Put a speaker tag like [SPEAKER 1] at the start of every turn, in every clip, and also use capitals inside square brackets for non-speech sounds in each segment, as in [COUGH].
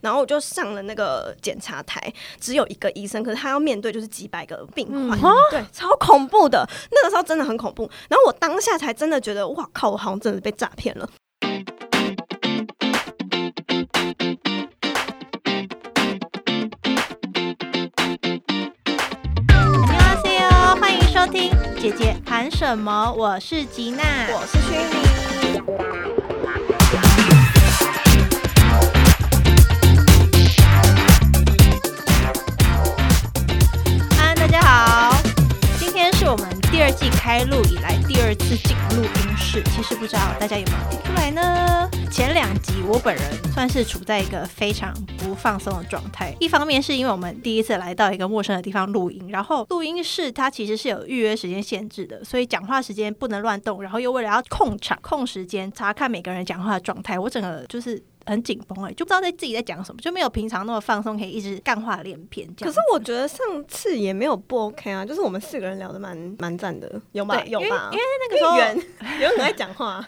[SPEAKER 1] 然后我就上了那个检查台只有一个医生可是他要面对就是几百个病患。哦对超恐怖的那个时候真的很恐怖。然后我当下才真的觉得哇靠我好像真的被诈骗了。
[SPEAKER 2] uico 欢迎收听姐姐谈什么我是吉娜。
[SPEAKER 1] 我是
[SPEAKER 2] 季开录以来第二次进录音室。其实不知道大家有没有听出来呢？前两集我本人算是处在一个非常不放松的状态。一方面是因为我们第一次来到一个陌生的地方录音，然后录音室它其实是有预约时间限制的，所以讲话时间不能乱动，然后又为了要控场、控时间、查看每个人讲话的状态，我整个就是。很紧绷哎，就不知道在自己在讲什么，就没有平常那么放松，可以一直干话连篇这样。
[SPEAKER 1] 可是我觉得上次也没有不 OK 啊，就是我们四个人聊的蛮蛮赞的，有吗？
[SPEAKER 2] 对，
[SPEAKER 1] 有吧？
[SPEAKER 2] 因为那个时候，
[SPEAKER 1] 圆有很爱讲话，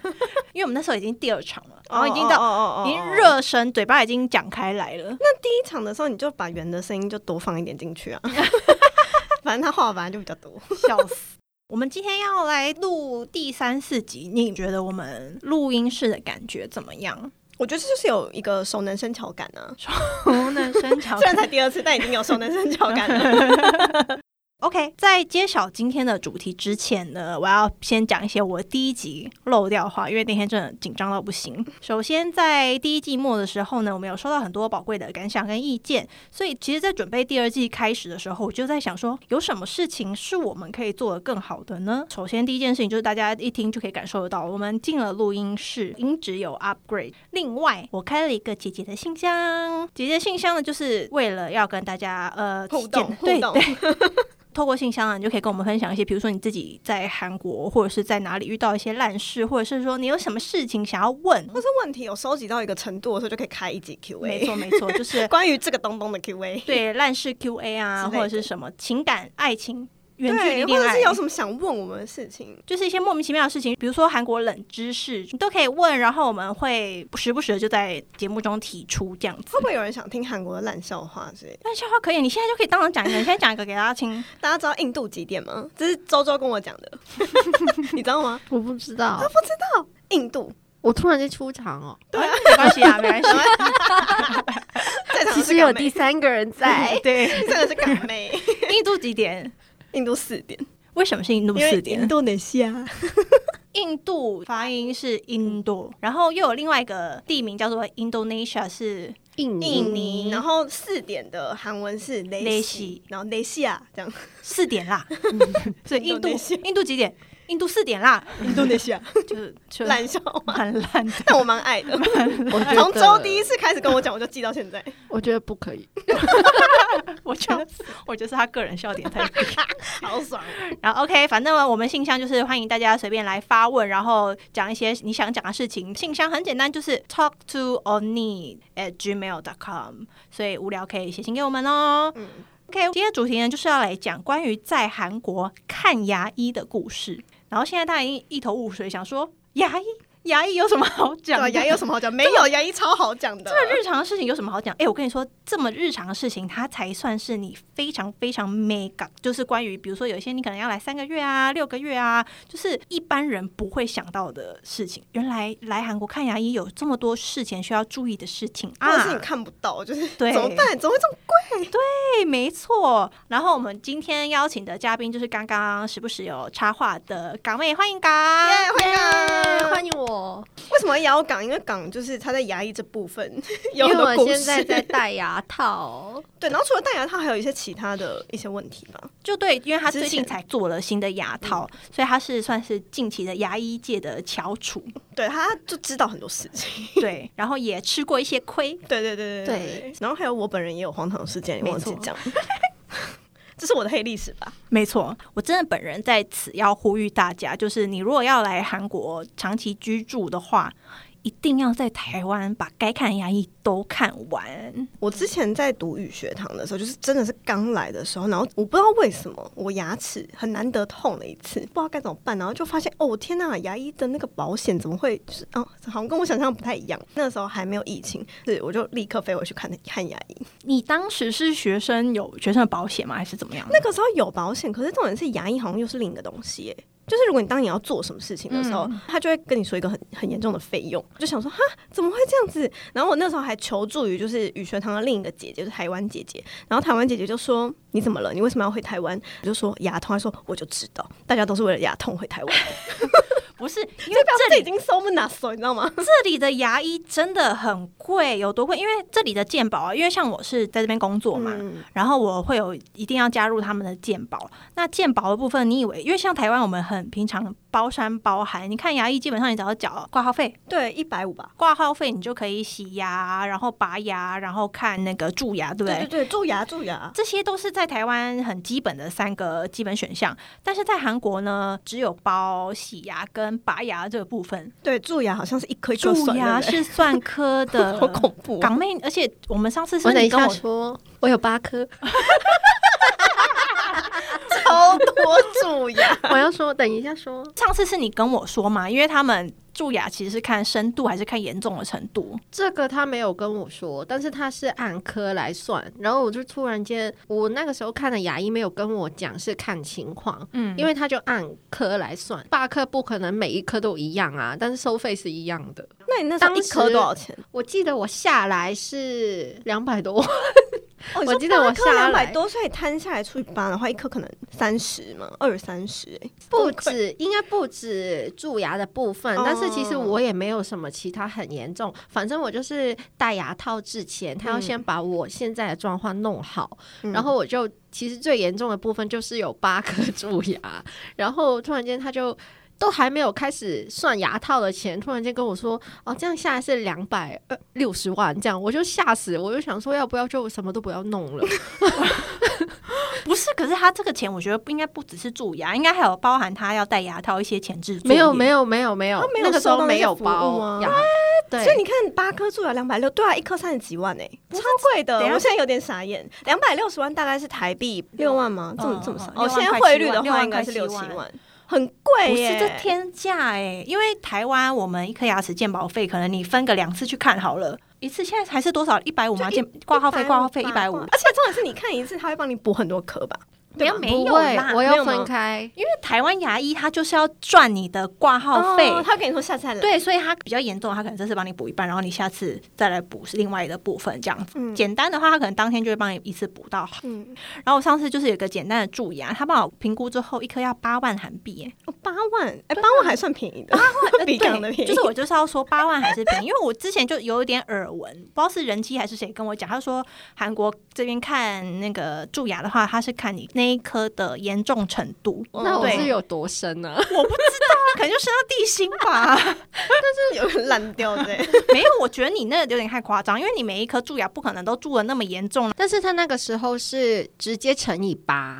[SPEAKER 2] 因为我们那时候已经第二场了，然后已经到、
[SPEAKER 1] 到
[SPEAKER 2] 已经。热身，嘴巴已经讲开来了。
[SPEAKER 1] 那第一场的时候，你就把圆的声音就多放一点进去啊。[LAUGHS] 反正他话本来就比较多。
[SPEAKER 2] 笑死！我们今天要来录第三四集，你觉得我们录音室的感觉怎么样？
[SPEAKER 1] 我觉得这就是有一个熟能生巧感啊。
[SPEAKER 2] 熟能生巧 [LAUGHS]
[SPEAKER 1] 虽然才第二次，但已经有熟能生巧感了。[LAUGHS]
[SPEAKER 2] OK，在揭晓今天的主题之前呢，我要先讲一些我第一集漏掉的话，因为那天真的紧张到不行。首先，在第一季末的时候呢，我们有收到很多宝贵的感想跟意见，所以其实，在准备第二季开始的时候，我就在想说，有什么事情是我们可以做得更好的呢？首先，第一件事情就是大家一听就可以感受得到，我们进了录音室，音质有 upgrade。另外，我开了一个姐姐的信箱，姐姐信箱呢，就是为了要跟大家呃
[SPEAKER 1] 互动互动
[SPEAKER 2] 对。透过信箱啊，你就可以跟我们分享一些，比如说你自己在韩国或者是在哪里遇到一些烂事，或者是说你有什么事情想要问。
[SPEAKER 1] 或是问题有收集到一个程度的时候，就可以开一集 [LAUGHS] Q&A。
[SPEAKER 2] 没错，没错，就是
[SPEAKER 1] 关于这个东东的 Q&A。[LAUGHS]
[SPEAKER 2] 对烂事 Q&A 啊，或者是什么情感、爱情、远距离
[SPEAKER 1] 对，或
[SPEAKER 2] 恋爱
[SPEAKER 1] 者是，有什么想问我们的事情，
[SPEAKER 2] 就是一些莫名其妙的事情，比如说韩国冷知识，你都可以问，然后我们会时不时的就在节目中提出这样子
[SPEAKER 1] 会。不会有人想听韩国的烂笑话之类的？
[SPEAKER 2] 烂笑话可以，你现在就可以当场讲一个，你现在讲一个给大家听。[LAUGHS]
[SPEAKER 1] 大家知道印度几点吗？这是周周跟我讲的，[LAUGHS] 你知道吗？
[SPEAKER 3] 我不知道，他不知道
[SPEAKER 1] 印度
[SPEAKER 3] 我突然间出场哦。
[SPEAKER 2] 对啊，没关系啊，没关系。[LAUGHS]
[SPEAKER 3] 其实有第三个人在，
[SPEAKER 2] 对，
[SPEAKER 1] 真的是港妹，
[SPEAKER 2] 印度几点？
[SPEAKER 1] 印度四点，
[SPEAKER 2] 为什么是印度四点
[SPEAKER 1] 印？度哪西啊
[SPEAKER 2] 印度发音是印度，然后又有另外一个地名叫做 Indonesia，是
[SPEAKER 3] 印尼
[SPEAKER 2] 印尼
[SPEAKER 1] 然后四点的韩文是雷西，然后雷西亚这样，
[SPEAKER 2] 四点啦。[LAUGHS] 所以印度印度几点？印度四点啦，
[SPEAKER 1] 印度内西亚
[SPEAKER 2] 就是就
[SPEAKER 1] 烂笑话，
[SPEAKER 2] 蛮烂的。
[SPEAKER 1] 但我蛮爱的。从周第一次开始跟我讲，我就记到现在。
[SPEAKER 3] 我觉得不可以。[LAUGHS]
[SPEAKER 2] 我觉得，我觉得是他个人笑点太低。[LAUGHS]
[SPEAKER 1] 好爽！
[SPEAKER 2] 然后 OK，反正呢我们信箱就是欢迎大家随便来发问，然后讲一些你想讲的事情。信箱很简单，就是 talk to oni at gmail dot com，所以无聊可以写信给我们哦。
[SPEAKER 1] 嗯
[SPEAKER 2] OK，今天主题呢就是要来讲关于在韩国看牙医的故事。然后现在大家已经一头雾水，想说牙医牙医有什么好讲的？
[SPEAKER 1] 对啊，牙医有什么好讲？没有，牙医超好讲的。
[SPEAKER 2] 这么日常的事情有什么好讲？哎、我跟你说，这么日常的事情，它才算是你非常非常 mega，就是关于比如说有一些你可能要来三个月啊、六个月啊，就是一般人不会想到的事情。原来来韩国看牙医有这么多事前需要注意的事情啊！
[SPEAKER 1] 或者是你看不到，就是
[SPEAKER 2] 对
[SPEAKER 1] 怎么办？怎么会这么贵？
[SPEAKER 2] 对，没错。然后我们今天邀请的嘉宾就是刚刚时不时有插话的港妹，欢迎港。
[SPEAKER 1] 耶，欢迎啊！
[SPEAKER 3] 欢迎我，
[SPEAKER 1] 为什么要咬港？因为港就是它在牙医这部分 [LAUGHS] 有
[SPEAKER 3] 因为我。现在在戴牙套。[LAUGHS]
[SPEAKER 1] 对，然后除了戴牙套，还有一些其他的一些问题吧。
[SPEAKER 2] 就对，因为他最近才做了新的牙套，所以他是算是近期的牙医界的翘楚。
[SPEAKER 1] 对，他就知道很多事情。
[SPEAKER 2] 对，[LAUGHS] 然后也吃过一些亏。
[SPEAKER 1] 对对对对
[SPEAKER 3] 对
[SPEAKER 1] 然后还有我本人也有荒唐事件，
[SPEAKER 2] 没错
[SPEAKER 1] 忘记讲。这是我的黑历史吧？
[SPEAKER 2] 没错，我真的本人在此要呼吁大家，就是你如果要来韩国长期居住的话，一定要在台湾把该看的牙医都看完。
[SPEAKER 1] 我之前在读语学堂的时候，就是真的是刚来的时候，然后我不知道为什么我牙齿很难得痛了一次，不知道该怎么办，然后就发现哦天呐，牙医的那个保险怎么会就是哦，好像跟我想象不太一样。那时候还没有疫情，是我就立刻飞回去看看牙医。
[SPEAKER 2] 你当时是学生，有学生的保险吗？还是怎么样？
[SPEAKER 1] 那个时候有保险，可是重点是牙医好像又是另一个东西耶。就是如果你当你要做什么事情的时候，他就会跟你说一个很很严重的费用，就想说哈怎么会这样子？然后我那时候还求助于就是语学堂的另一个姐姐，就是台湾姐姐。然后台湾姐姐就说你怎么了？你为什么要回台湾？我就说牙痛，她说我就知道，大家都是为了牙痛回台湾。[LAUGHS]
[SPEAKER 2] 不是，因为
[SPEAKER 1] 这里已经收不拿手，你知道吗？[LAUGHS]
[SPEAKER 2] 这里的牙医真的很贵，有多贵？因为这里的健保啊，因为像我是在这边工作嘛，然后我会有一定要加入他们的健保。那健保的部分，你以为因为像台湾我们很平常包山包海，你看牙医基本上你只要缴挂号费，
[SPEAKER 1] 对，一百五吧，
[SPEAKER 2] 挂号费你就可以洗牙，然后拔牙，然后看那个蛀牙，对不对？
[SPEAKER 1] 对对，蛀牙蛀牙，
[SPEAKER 2] 这些都是在台湾很基本的三个基本选项。但是在韩国呢，只有包洗牙跟拔牙这个部分。
[SPEAKER 1] 对，蛀牙好像是一颗
[SPEAKER 2] 蛀牙是算颗的，[LAUGHS]
[SPEAKER 1] 好恐怖。
[SPEAKER 2] 港妹，而且我们上次是
[SPEAKER 3] 我等一
[SPEAKER 2] 跟我
[SPEAKER 3] 下说，我有八颗。[LAUGHS] [LAUGHS]
[SPEAKER 1] 超多蛀牙，
[SPEAKER 3] 我要说，等一下说。
[SPEAKER 2] 上次是你跟我说嘛，因为他们蛀牙其实是看深度还是看严重的程度。
[SPEAKER 3] 这个他没有跟我说，但是他是按颗来算。然后我就突然间，我那个时候看的牙医没有跟我讲是看情况，嗯，因为他就按颗来算，八颗不可能每一颗都一样啊，但是收费是一样的。
[SPEAKER 1] 那你那时候一颗多少钱？
[SPEAKER 3] 我记得我下来是两百多。
[SPEAKER 1] 哦、[LAUGHS]
[SPEAKER 3] 我记得我下
[SPEAKER 1] 两百多，所以摊下来除以八的话，一颗可能三十嘛，二三十哎，
[SPEAKER 3] 不止，应该不止蛀牙的部分。但是其实我也没有什么其他很严重，反正我就是戴牙套之前，他要先把我现在的状况弄好，然后我就其实最严重的部分就是有八颗蛀牙，然后突然间他就。都还没有开始算牙套的钱，突然间跟我说：“哦，这样下来是两百呃六十万。”这样我就吓死，我就想说，要不要就什么都不要弄了？[LAUGHS]
[SPEAKER 2] 不是，可是他这个钱，我觉得不应该不只是蛀牙，应该还有包含他要戴牙套一些前置。
[SPEAKER 3] 没有，没有，没有，没有，
[SPEAKER 1] 他没有
[SPEAKER 3] 那个时候没有包
[SPEAKER 1] 吗
[SPEAKER 3] 牙。对，
[SPEAKER 1] 所以你看，八颗蛀牙两百六，对啊，一颗三十几万哎、超贵的。我现在有点傻眼，两百六十万大概是台币六万吗？这么
[SPEAKER 2] 嗯
[SPEAKER 1] 这么少？
[SPEAKER 2] 嗯
[SPEAKER 1] 哦，现在汇率的话应该是
[SPEAKER 2] 六七
[SPEAKER 1] 万，很贵
[SPEAKER 2] 不
[SPEAKER 1] 耶。
[SPEAKER 2] 是这天价哎、因为台湾我们一颗牙齿鉴保费，可能你分个两次去看好了，一次现在还是多少？一百五吗？鉴挂号费，挂号费一百五。
[SPEAKER 1] 而且重点是你看一次，他会帮你补很多颗吧？
[SPEAKER 2] 没有没有啦，
[SPEAKER 3] 我要
[SPEAKER 1] 没有吗
[SPEAKER 3] 分开。
[SPEAKER 2] 因为台湾牙医他就是要赚你的挂号费。
[SPEAKER 1] 哦他跟你说下次再来。
[SPEAKER 2] 对，所以他比较严重，他可能这次帮你补一半，然后你下次再来补是另外的部分，这样子。
[SPEAKER 1] 嗯
[SPEAKER 2] 简单的话，他可能当天就会帮你一次补到好。
[SPEAKER 1] 嗯，
[SPEAKER 2] 然后我上次就是有个简单的蛀牙，他帮我评估之后，一颗要八万韩币，哎，
[SPEAKER 1] 哦，八万，哎，八万还算便宜的，八万 [LAUGHS] 比港的便宜。
[SPEAKER 2] 就是我就是要说八万还是便宜，因为我之前就有一点耳闻，不知道是人妻还是谁跟我讲，他说韩国这边看那个蛀牙的话，他是看你那一颗的严重程度，
[SPEAKER 3] 那我是有多深呢、[LAUGHS]
[SPEAKER 2] 我不知道啊，[LAUGHS] 可能就深到地心吧。[LAUGHS]
[SPEAKER 1] 但是有点烂掉的。
[SPEAKER 2] 没有，我觉得你那个有点太夸张，因为你每一颗蛀牙不可能都蛀的那么严重。
[SPEAKER 3] 但是他那个时候是直接乘以八，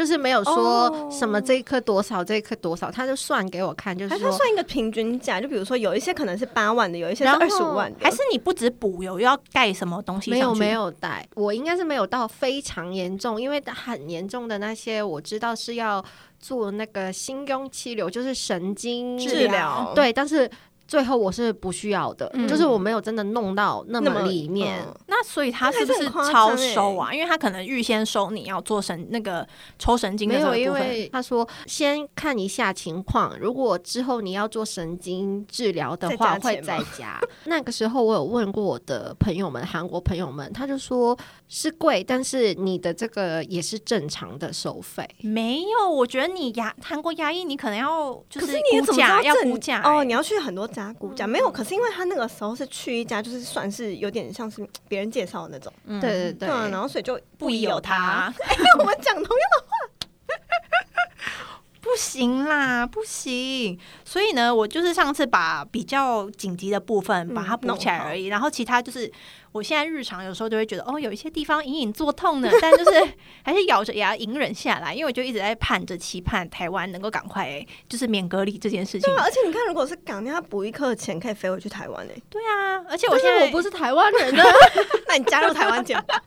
[SPEAKER 3] 就是没有说
[SPEAKER 1] 哦
[SPEAKER 3] 什么这一颗多少，这一颗多少，他就算给我看，就是
[SPEAKER 1] 他算一个平均价，就比如说有一些可能是八万的，有一些是二十五万的，
[SPEAKER 2] 还是你不止补油，又要盖什么东西？
[SPEAKER 3] 没有没，有带，我应该是没有到非常严重，因为很严重的那些我知道是要做那个心胸气流，就是神经
[SPEAKER 1] 治疗
[SPEAKER 3] 对，但是最后我是不需要的，
[SPEAKER 2] 嗯
[SPEAKER 3] 就是我没有真的弄到那么
[SPEAKER 1] 那么
[SPEAKER 3] 里面。
[SPEAKER 1] 嗯
[SPEAKER 2] 那所以他是不是超
[SPEAKER 1] 欸
[SPEAKER 2] 收啊？因为他可能预先收你要做神那个抽神经的
[SPEAKER 3] 没有，因
[SPEAKER 2] 这个部分。
[SPEAKER 3] 为他说先看一下情况，如果之后你要做神经治疗的话，会
[SPEAKER 1] 再加钱吗
[SPEAKER 3] 再加。[LAUGHS] 那个时候我有问过我的朋友们，韩国朋友们，他就说是贵，但是你的这个也是正常的收费。
[SPEAKER 2] 没有，我觉得你牙韩国牙医，你可能要就
[SPEAKER 1] 是你也
[SPEAKER 2] 估
[SPEAKER 1] 怎么知道
[SPEAKER 2] 价要
[SPEAKER 1] 正
[SPEAKER 2] 估价
[SPEAKER 1] 哦？
[SPEAKER 2] 欸
[SPEAKER 1] 你要去很多家估价，没有。可是因为他那个时候是去一家，就是算是有点像是别人介绍的那种，
[SPEAKER 2] 嗯。
[SPEAKER 3] 对对对，
[SPEAKER 1] 啊，然后所以就
[SPEAKER 2] 不宜有他。
[SPEAKER 1] 我们讲同样的话。[LAUGHS]
[SPEAKER 2] 不行啦，不行。所以呢，我就是上次把比较紧急的部分把它补起来而已，然后其他就是我现在日常有时候就会觉得，哦，有一些地方隐隐作痛呢，但就是 [LAUGHS] 还是咬着牙隐忍下来，因为我就一直在盼着期盼台湾能够赶快就是免隔离这件事情
[SPEAKER 1] 对。啊，而且你看，如果是港，你要补一课钱可以飞回去台湾诶、
[SPEAKER 2] 对啊，而且我现在
[SPEAKER 3] 我不是台湾人呢，[LAUGHS]
[SPEAKER 1] 那你加入台湾检吧，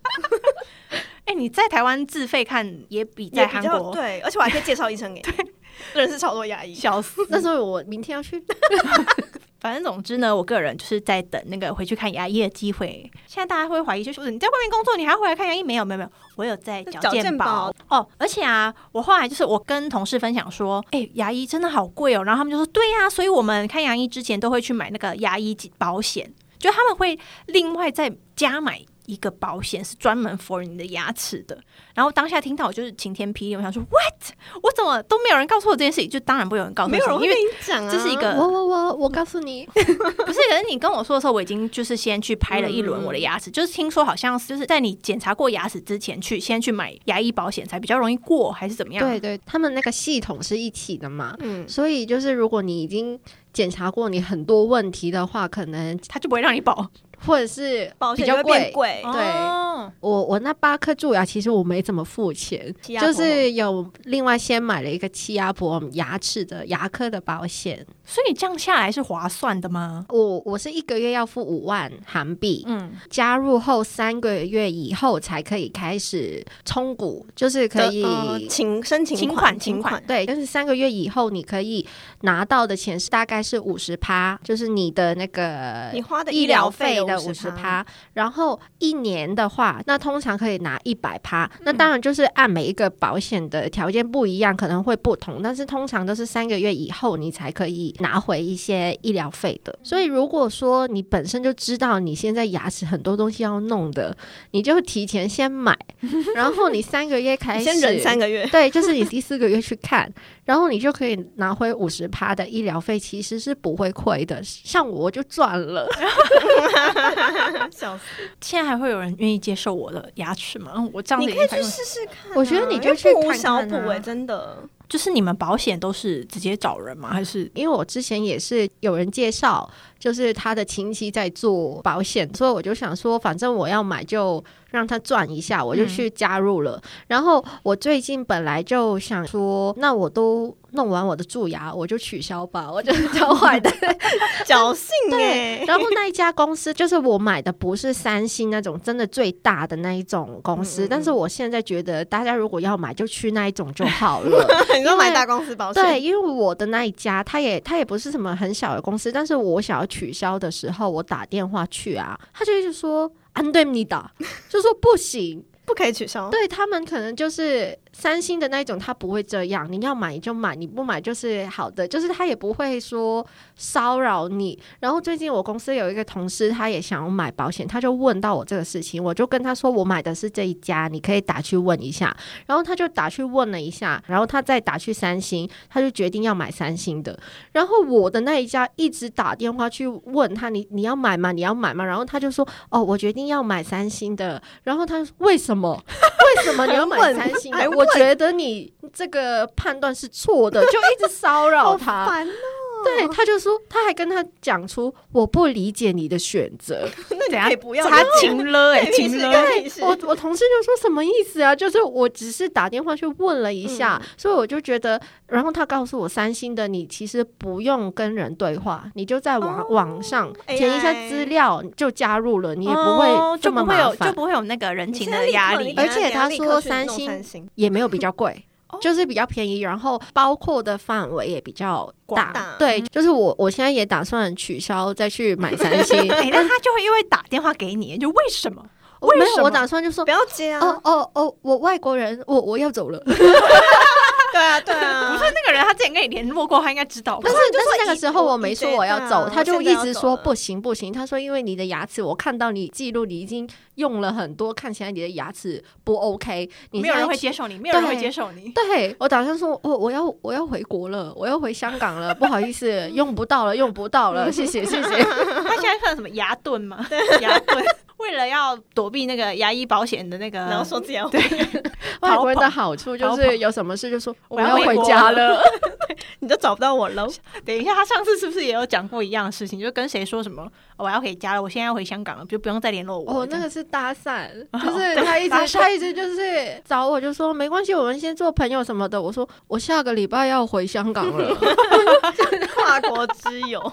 [SPEAKER 2] 哎、你在台湾自费看也比在韩国
[SPEAKER 1] 对，而且我还可以介绍医生 [LAUGHS] 给你，认识超多牙医。
[SPEAKER 2] 笑死。
[SPEAKER 3] 那时候我明天要去。
[SPEAKER 2] 反正总之呢，我个人就是在等那个回去看牙医的机会。现在大家会怀疑，就是你在外面工作，你还要回来看牙医？没有，没有，没有，我有在缴
[SPEAKER 1] 缴健
[SPEAKER 2] 健保
[SPEAKER 1] 保
[SPEAKER 2] 哦。而且啊，我后来就是我跟同事分享说，哎、牙医真的好贵哦。然后他们就说，对呀、所以我们看牙医之前都会去买那个牙医保险，就他们会另外再加买。一个保险是专门 for 你的牙齿的，然后当下听到我就是晴天霹雳，我想说 what？我怎么都没有人告诉我这件事情？就当然不会有人告诉我，
[SPEAKER 1] 没有人会
[SPEAKER 2] 因为
[SPEAKER 1] 跟你讲啊，
[SPEAKER 2] 这是一个
[SPEAKER 3] 我我我我告诉你，[LAUGHS]
[SPEAKER 2] 不是，可是你跟我说的时候，我已经就是先去拍了一轮
[SPEAKER 1] 嗯
[SPEAKER 2] 我的牙齿，就是听说好像是就是在你检查过牙齿之前去先去买牙医保险才比较容易过，还是怎么样？
[SPEAKER 3] 对对，他们那个系统是一起的嘛，
[SPEAKER 1] 嗯，
[SPEAKER 3] 所以就是如果你已经检查过你很多问题的话，可能
[SPEAKER 2] 他就不会让你保，
[SPEAKER 3] 或者是
[SPEAKER 1] 保险就会
[SPEAKER 3] 比较贵
[SPEAKER 1] 变。贵，
[SPEAKER 3] 对。
[SPEAKER 2] 哦。
[SPEAKER 3] 我我那八颗蛀牙其实我没怎么付钱，就是有另外先买了一个气压波牙齿的牙科的保险，
[SPEAKER 2] 所以你这样下来是划算的吗？
[SPEAKER 3] 我我是一个月要付五万韩币，
[SPEAKER 2] 嗯，
[SPEAKER 3] 加入后三个月以后才可以开始充股，就是可以。
[SPEAKER 1] 呃请申请
[SPEAKER 2] 请款
[SPEAKER 1] 款。
[SPEAKER 2] 请款。
[SPEAKER 3] 对，但是三个月以后，你可以拿到的钱是大概是五十趴，就是你的那个
[SPEAKER 1] 你花的
[SPEAKER 3] 医疗费的
[SPEAKER 1] 五
[SPEAKER 3] 五十，趴。然后一年的话，那通常可以拿一百趴。那当然就是按每一个保险的条件不一样，可能会不同，但是通常都是三个月以后你才可以拿回一些医疗费的。所以如果说你本身就知道你现在牙齿很多东西要弄的，你就提前先买，然后你三个月开 [LAUGHS] 始
[SPEAKER 1] 先忍三个月，
[SPEAKER 3] 对，就是你第四个月去看，然后你就可以拿回五十趴的医疗费，其实是不会亏的。像我就赚了，[LAUGHS]
[SPEAKER 1] 笑死！
[SPEAKER 2] 现在还会有人愿意接受我的牙齿吗？我这样子
[SPEAKER 1] 你可以去试试看啊，
[SPEAKER 3] 我觉得你就去
[SPEAKER 1] 不无
[SPEAKER 3] 看看啊
[SPEAKER 1] 小补哎，真的。
[SPEAKER 2] 就是你们保险都是直接找人吗？还是
[SPEAKER 3] 因为我之前也是有人介绍，就是他的亲戚在做保险，所以我就想说，反正我要买就让他赚一下，我就去加入了。然后我最近本来就想说，那我都弄完我的蛀牙，我就取消吧，我就 [LAUGHS] 超坏的。
[SPEAKER 1] 侥幸哎，
[SPEAKER 3] 然后那一家公司就是我买的，不是三星那种真的最大的那一种公司，
[SPEAKER 1] 嗯嗯嗯
[SPEAKER 3] 但是我现在觉得大家如果要买，就去那一种就好了。[LAUGHS]
[SPEAKER 1] 你说买大公司保险，
[SPEAKER 3] 对，因为我的那一家，他也他也不是什么很小的公司，但是我想要取消的时候，我打电话去啊，他就一直说安对你打，就说不行。[LAUGHS]
[SPEAKER 1] 不可以取消。
[SPEAKER 3] 对他们可能就是三星的那一种，他不会这样，你要买你就买，你不买就是好的，就是他也不会说骚扰你。然后最近我公司有一个同事，他也想要买保险，他就问到我这个事情，我就跟他说我买的是这一家，你可以打去问一下。然后他就打去问了一下，然后他再打去三星，他就决定要买三星的。然后我的那一家一直打电话去问他，你你要买吗？你要买吗？然后他就说哦，我决定要买三星的。然后他为什么？为什么你要买三星的？[LAUGHS] [LAUGHS] 我觉得你这个判断是错的，[LAUGHS] 就一直骚扰
[SPEAKER 1] 好
[SPEAKER 3] 他。
[SPEAKER 1] 烦哦。
[SPEAKER 3] 对，[LAUGHS] 他就说，他还跟他讲出我不理解你的选择。[LAUGHS]
[SPEAKER 1] 那你
[SPEAKER 2] 怎样
[SPEAKER 1] 可以不要
[SPEAKER 2] 他情了哎，[LAUGHS]
[SPEAKER 1] 对
[SPEAKER 2] 情了。
[SPEAKER 1] 对
[SPEAKER 3] 我我同事就说什么意思啊？就是我只是打电话去问了一下，
[SPEAKER 1] 嗯
[SPEAKER 3] 所以我就觉得，然后他告诉我，三星的你其实不用跟人对话，你就在网、
[SPEAKER 1] 哦
[SPEAKER 3] 网上填一下资料就加入了，你也不
[SPEAKER 2] 哦
[SPEAKER 3] 会这
[SPEAKER 2] 就不会有就
[SPEAKER 3] 么麻烦，
[SPEAKER 2] 不会有那个人情的压力。
[SPEAKER 3] 而且他说三星也没有比较贵。
[SPEAKER 1] 哦
[SPEAKER 3] 就是比较便宜，然后包括的范围也比较大。
[SPEAKER 1] 大
[SPEAKER 3] 对，就是我我现在也打算取消再去买三星。[LAUGHS]
[SPEAKER 2] 哎，那他就会因为打电话给你，就为什么？为什么
[SPEAKER 3] 我打算就说
[SPEAKER 1] 不，要接啊！
[SPEAKER 3] 哦哦哦，我外国人，我我要走了。[LAUGHS]
[SPEAKER 1] 对啊，对啊，[LAUGHS]
[SPEAKER 2] 不是那个人，他之前跟你联络过，他应该知道吧
[SPEAKER 3] 但？是但是那个
[SPEAKER 1] 以
[SPEAKER 3] 时候我没
[SPEAKER 1] 以
[SPEAKER 3] 说我要走，他就一直说不行不行。他说因为你的牙齿，我看到你记录你已经用了很多，看起来你的牙齿不 OK，你
[SPEAKER 2] 没有人会接受你，没有人会接受你。
[SPEAKER 3] 对我打算说，我我要我要回国了，我要回香港了，不好意思，[LAUGHS] 用不到了，用不到了，谢谢谢谢。[LAUGHS]
[SPEAKER 2] 他现在算什么牙盾吗？牙盾？为了要躲避那个牙医保险的那个，
[SPEAKER 1] 然后说自己要
[SPEAKER 2] 对 [LAUGHS]
[SPEAKER 3] 外国人的好处就是有什么事就说
[SPEAKER 2] 我
[SPEAKER 3] 我
[SPEAKER 2] 要回
[SPEAKER 3] 家了。[LAUGHS]
[SPEAKER 1] 你就找不到我喽。[LAUGHS]
[SPEAKER 2] 等一下，他上次是不是也有讲过一样的事情？就跟谁说什么、哦我要回家了，我现在要回香港了，就不用再联络我。
[SPEAKER 3] 哦，那个是搭讪，
[SPEAKER 2] 哦
[SPEAKER 3] 就是他一直他一直就是找我，就说没关系，我们先做朋友什么的。我说我下个礼拜要回香港了，
[SPEAKER 1] 跨国之友，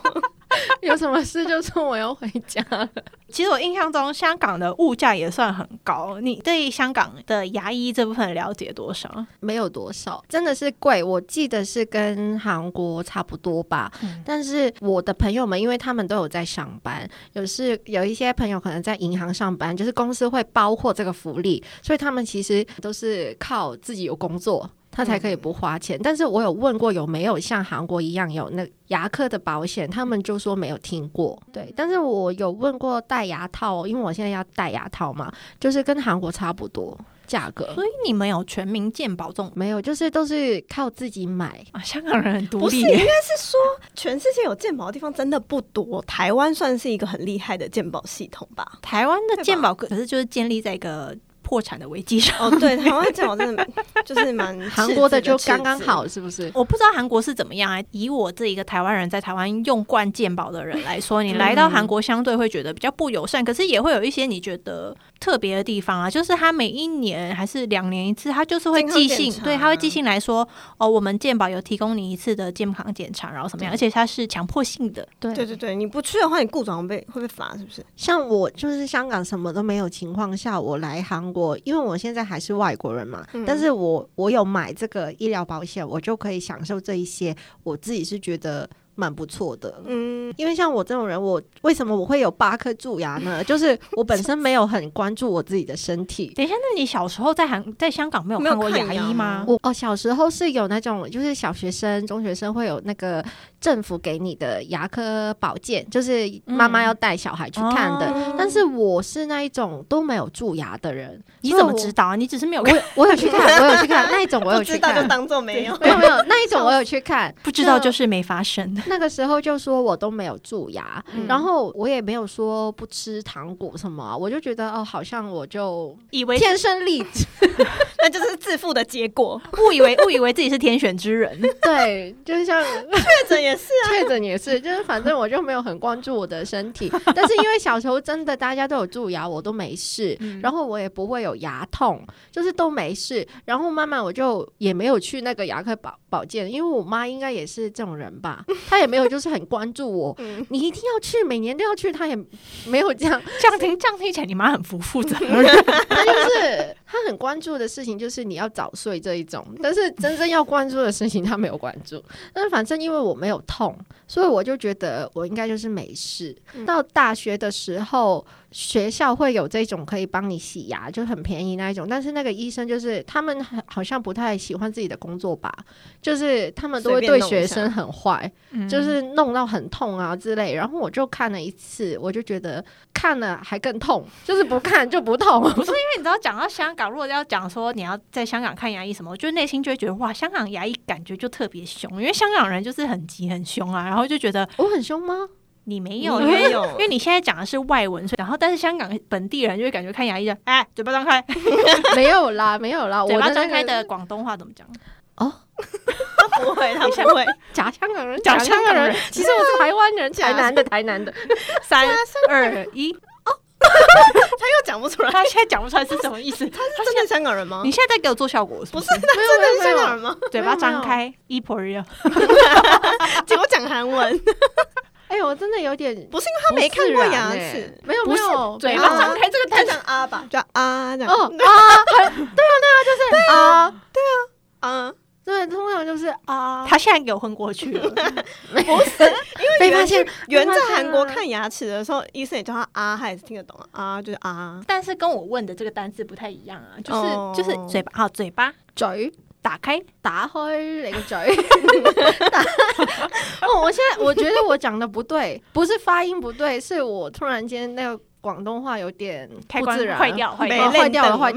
[SPEAKER 3] 有什么事就说我要回家了。
[SPEAKER 2] 其实我印象中，香港的物价也算很高。你对香港的牙医这部分了解多少？
[SPEAKER 3] 没有多少，真的是贵。我记得是跟韩国差不多吧。
[SPEAKER 2] 嗯
[SPEAKER 3] 但是我的朋友们，因为他们都有在上班，有是有一些朋友可能在银行上班，就是公司会包括这个福利，所以他们其实都是靠自己有工作。他才可以不花钱，但是我有问过有没有像韩国一样有那牙科的保险，他们就说没有听过。对，但是我有问过戴牙套，因为我现在要戴牙套嘛，就是跟韩国差不多价格。
[SPEAKER 2] 所以你们有全民健保这种
[SPEAKER 3] 没有，就是都是靠自己买。
[SPEAKER 2] 啊？香港人很独
[SPEAKER 1] 不是，
[SPEAKER 2] 立
[SPEAKER 1] 应该，是说全世界有健保的地方真的不多，台湾算是一个很厉害的健保系统吧。
[SPEAKER 2] 台湾的健保可是就是建立在一个破产的危机上。
[SPEAKER 1] 哦，对，台湾这种真的 [LAUGHS] 就是蛮 [LAUGHS]
[SPEAKER 3] 韩国的就刚刚好，是不是？
[SPEAKER 2] 我不知道韩国是怎么样啊。以我这一个台湾人在台湾用惯健保的人来说，你来到韩国相对会觉得比较不友善，可是也会有一些你觉得特别的地方啊，就是他每一年还是两年一次，他就是会寄信，对，他会寄信来说，哦，我们健保有提供你一次的健康检查，然后怎么样，而且它是强迫性的。
[SPEAKER 3] 对
[SPEAKER 1] 对对对，你不去的话，你雇主被会被罚，是不是？
[SPEAKER 3] 像我就是香港什么都没有情况下，我来韩国，因为我现在还是外国人嘛，
[SPEAKER 1] 嗯
[SPEAKER 3] 但是我我有买这个医疗保险，我就可以享受这一些，我自己是觉得蛮不错的。
[SPEAKER 1] 嗯，
[SPEAKER 3] 因为像我这种人，我为什么我会有八颗蛀牙呢？[LAUGHS] 就是我本身没有很关注我自己的身体。
[SPEAKER 2] 等一下，那你小时候在韩在香港没有看过牙医吗？
[SPEAKER 3] 我哦，小时候是有那种，就是小学生、中学生会有那个政府给你的牙科保健，就是妈妈
[SPEAKER 2] 嗯
[SPEAKER 3] 要带小孩去看的。
[SPEAKER 1] 哦
[SPEAKER 3] 但是我是那一种都没有蛀牙的人，
[SPEAKER 2] 你怎么知道啊？你只是没有
[SPEAKER 3] 我我有去看，我有去看那一种，我有去
[SPEAKER 1] 不知道就。当做没有。
[SPEAKER 3] 没有没有，那一种我有去看，
[SPEAKER 2] 不知道就 [LAUGHS] 是没发生。
[SPEAKER 3] 那个时候就说我都没有蛀牙，
[SPEAKER 1] 嗯
[SPEAKER 3] 然后我也没有说不吃糖果什么啊、我就觉得哦，好像我就
[SPEAKER 2] 以为
[SPEAKER 3] 天生丽质，[LAUGHS]
[SPEAKER 1] 那就是自负的结果。[LAUGHS]
[SPEAKER 2] 误以为误以为自己是天选之人，[LAUGHS]
[SPEAKER 3] 对，就是像 [LAUGHS]
[SPEAKER 1] 确诊也是啊，
[SPEAKER 3] 确诊也是，就是反正我就没有很关注我的身体，但是因为小时候真的大家都有蛀牙，我都没事，
[SPEAKER 2] 嗯。
[SPEAKER 3] 然后我也不会有牙痛，就是都没事，然后慢慢我就也没有去那个牙科保保健，因为我妈应该也是这种人吧，[LAUGHS] 她也没有就是很关注我，[LAUGHS]
[SPEAKER 1] 嗯，
[SPEAKER 3] 你一定要去，每年都要去，她也没有这样，
[SPEAKER 2] 这样听这样听起来，你妈很不负责任。[LAUGHS]
[SPEAKER 3] 她就是她很关注的事情就是你要早睡这一种，但是真正要关注的事情她没有关注，但是反正因为我没有痛，所以我就觉得我应该就是没事。
[SPEAKER 1] 嗯
[SPEAKER 3] 到大学的时候，学校会有这种可以帮你洗牙，就很便宜那一种。但是那个医生就是他们好好像不太喜欢自己的工作吧，就是他们都会对学生很坏，
[SPEAKER 2] 嗯
[SPEAKER 3] 就是弄到很痛啊之类。然后我就看了一次，我就觉得看了还更痛，就是不看就不痛。[LAUGHS]
[SPEAKER 2] 不是因为你知道，讲到香港，如果要讲说你要在香港看牙医什么，我就内心就会觉得哇，香港牙医感觉就特别凶，因为香港人就是很急很凶啊，然后就觉得
[SPEAKER 3] 我很凶吗？
[SPEAKER 2] 你没有，因为
[SPEAKER 1] 你没有
[SPEAKER 2] 因为你现在讲的是外文，所以然后但是香港本地人就会感觉看牙医的哎嘴巴张开，
[SPEAKER 3] 没有啦，没有啦，[LAUGHS]
[SPEAKER 2] 嘴巴张开的广东话怎么讲？
[SPEAKER 1] 他不会，他不会。[LAUGHS]
[SPEAKER 3] 假香港人，
[SPEAKER 2] 假
[SPEAKER 3] 香港人。其实我是台湾人，
[SPEAKER 1] 假 [LAUGHS]
[SPEAKER 3] 台南的，台南的。[LAUGHS]
[SPEAKER 2] 三二一，
[SPEAKER 1] 他又讲不出来，
[SPEAKER 2] 他现在讲不出来是什么意思。
[SPEAKER 1] 他是真的香港人吗
[SPEAKER 2] 你？现在在给我做效果是不是？
[SPEAKER 1] 不是，他真的是香港人吗？
[SPEAKER 2] 嘴巴张开，一婆一
[SPEAKER 1] 结果讲韩文，
[SPEAKER 3] 哎呦，我真的有点
[SPEAKER 1] 不是因为他没看过牙齿，
[SPEAKER 3] 没有没有，
[SPEAKER 2] 嘴巴张开，这个太
[SPEAKER 1] 像啊吧，叫啊这样。
[SPEAKER 3] 哦啊，对啊对啊，就是啊，
[SPEAKER 1] 啊，
[SPEAKER 3] 对，通常就是啊，
[SPEAKER 2] 他现在给我昏过去了。[LAUGHS]
[SPEAKER 1] 不是，因为
[SPEAKER 3] 被发现
[SPEAKER 1] 原在韩国看牙齿的时候，医生也叫他啊，他也是听得懂啊，啊就是啊。
[SPEAKER 2] 但是跟我问的这个单字不太一样啊，就是、
[SPEAKER 1] 哦。
[SPEAKER 2] 就是嘴巴啊，嘴巴。
[SPEAKER 3] 嘴。
[SPEAKER 2] 打开，
[SPEAKER 3] 打开你个嘴。[LAUGHS] 打。[LAUGHS] 哦，我现在我觉得我讲的不对，不是发音不对，是我突然间那個廣東話有點
[SPEAKER 2] 開關
[SPEAKER 3] 不自然，
[SPEAKER 2] 坏掉，壞
[SPEAKER 1] 沒
[SPEAKER 2] 掉。
[SPEAKER 3] 坏掉了，坏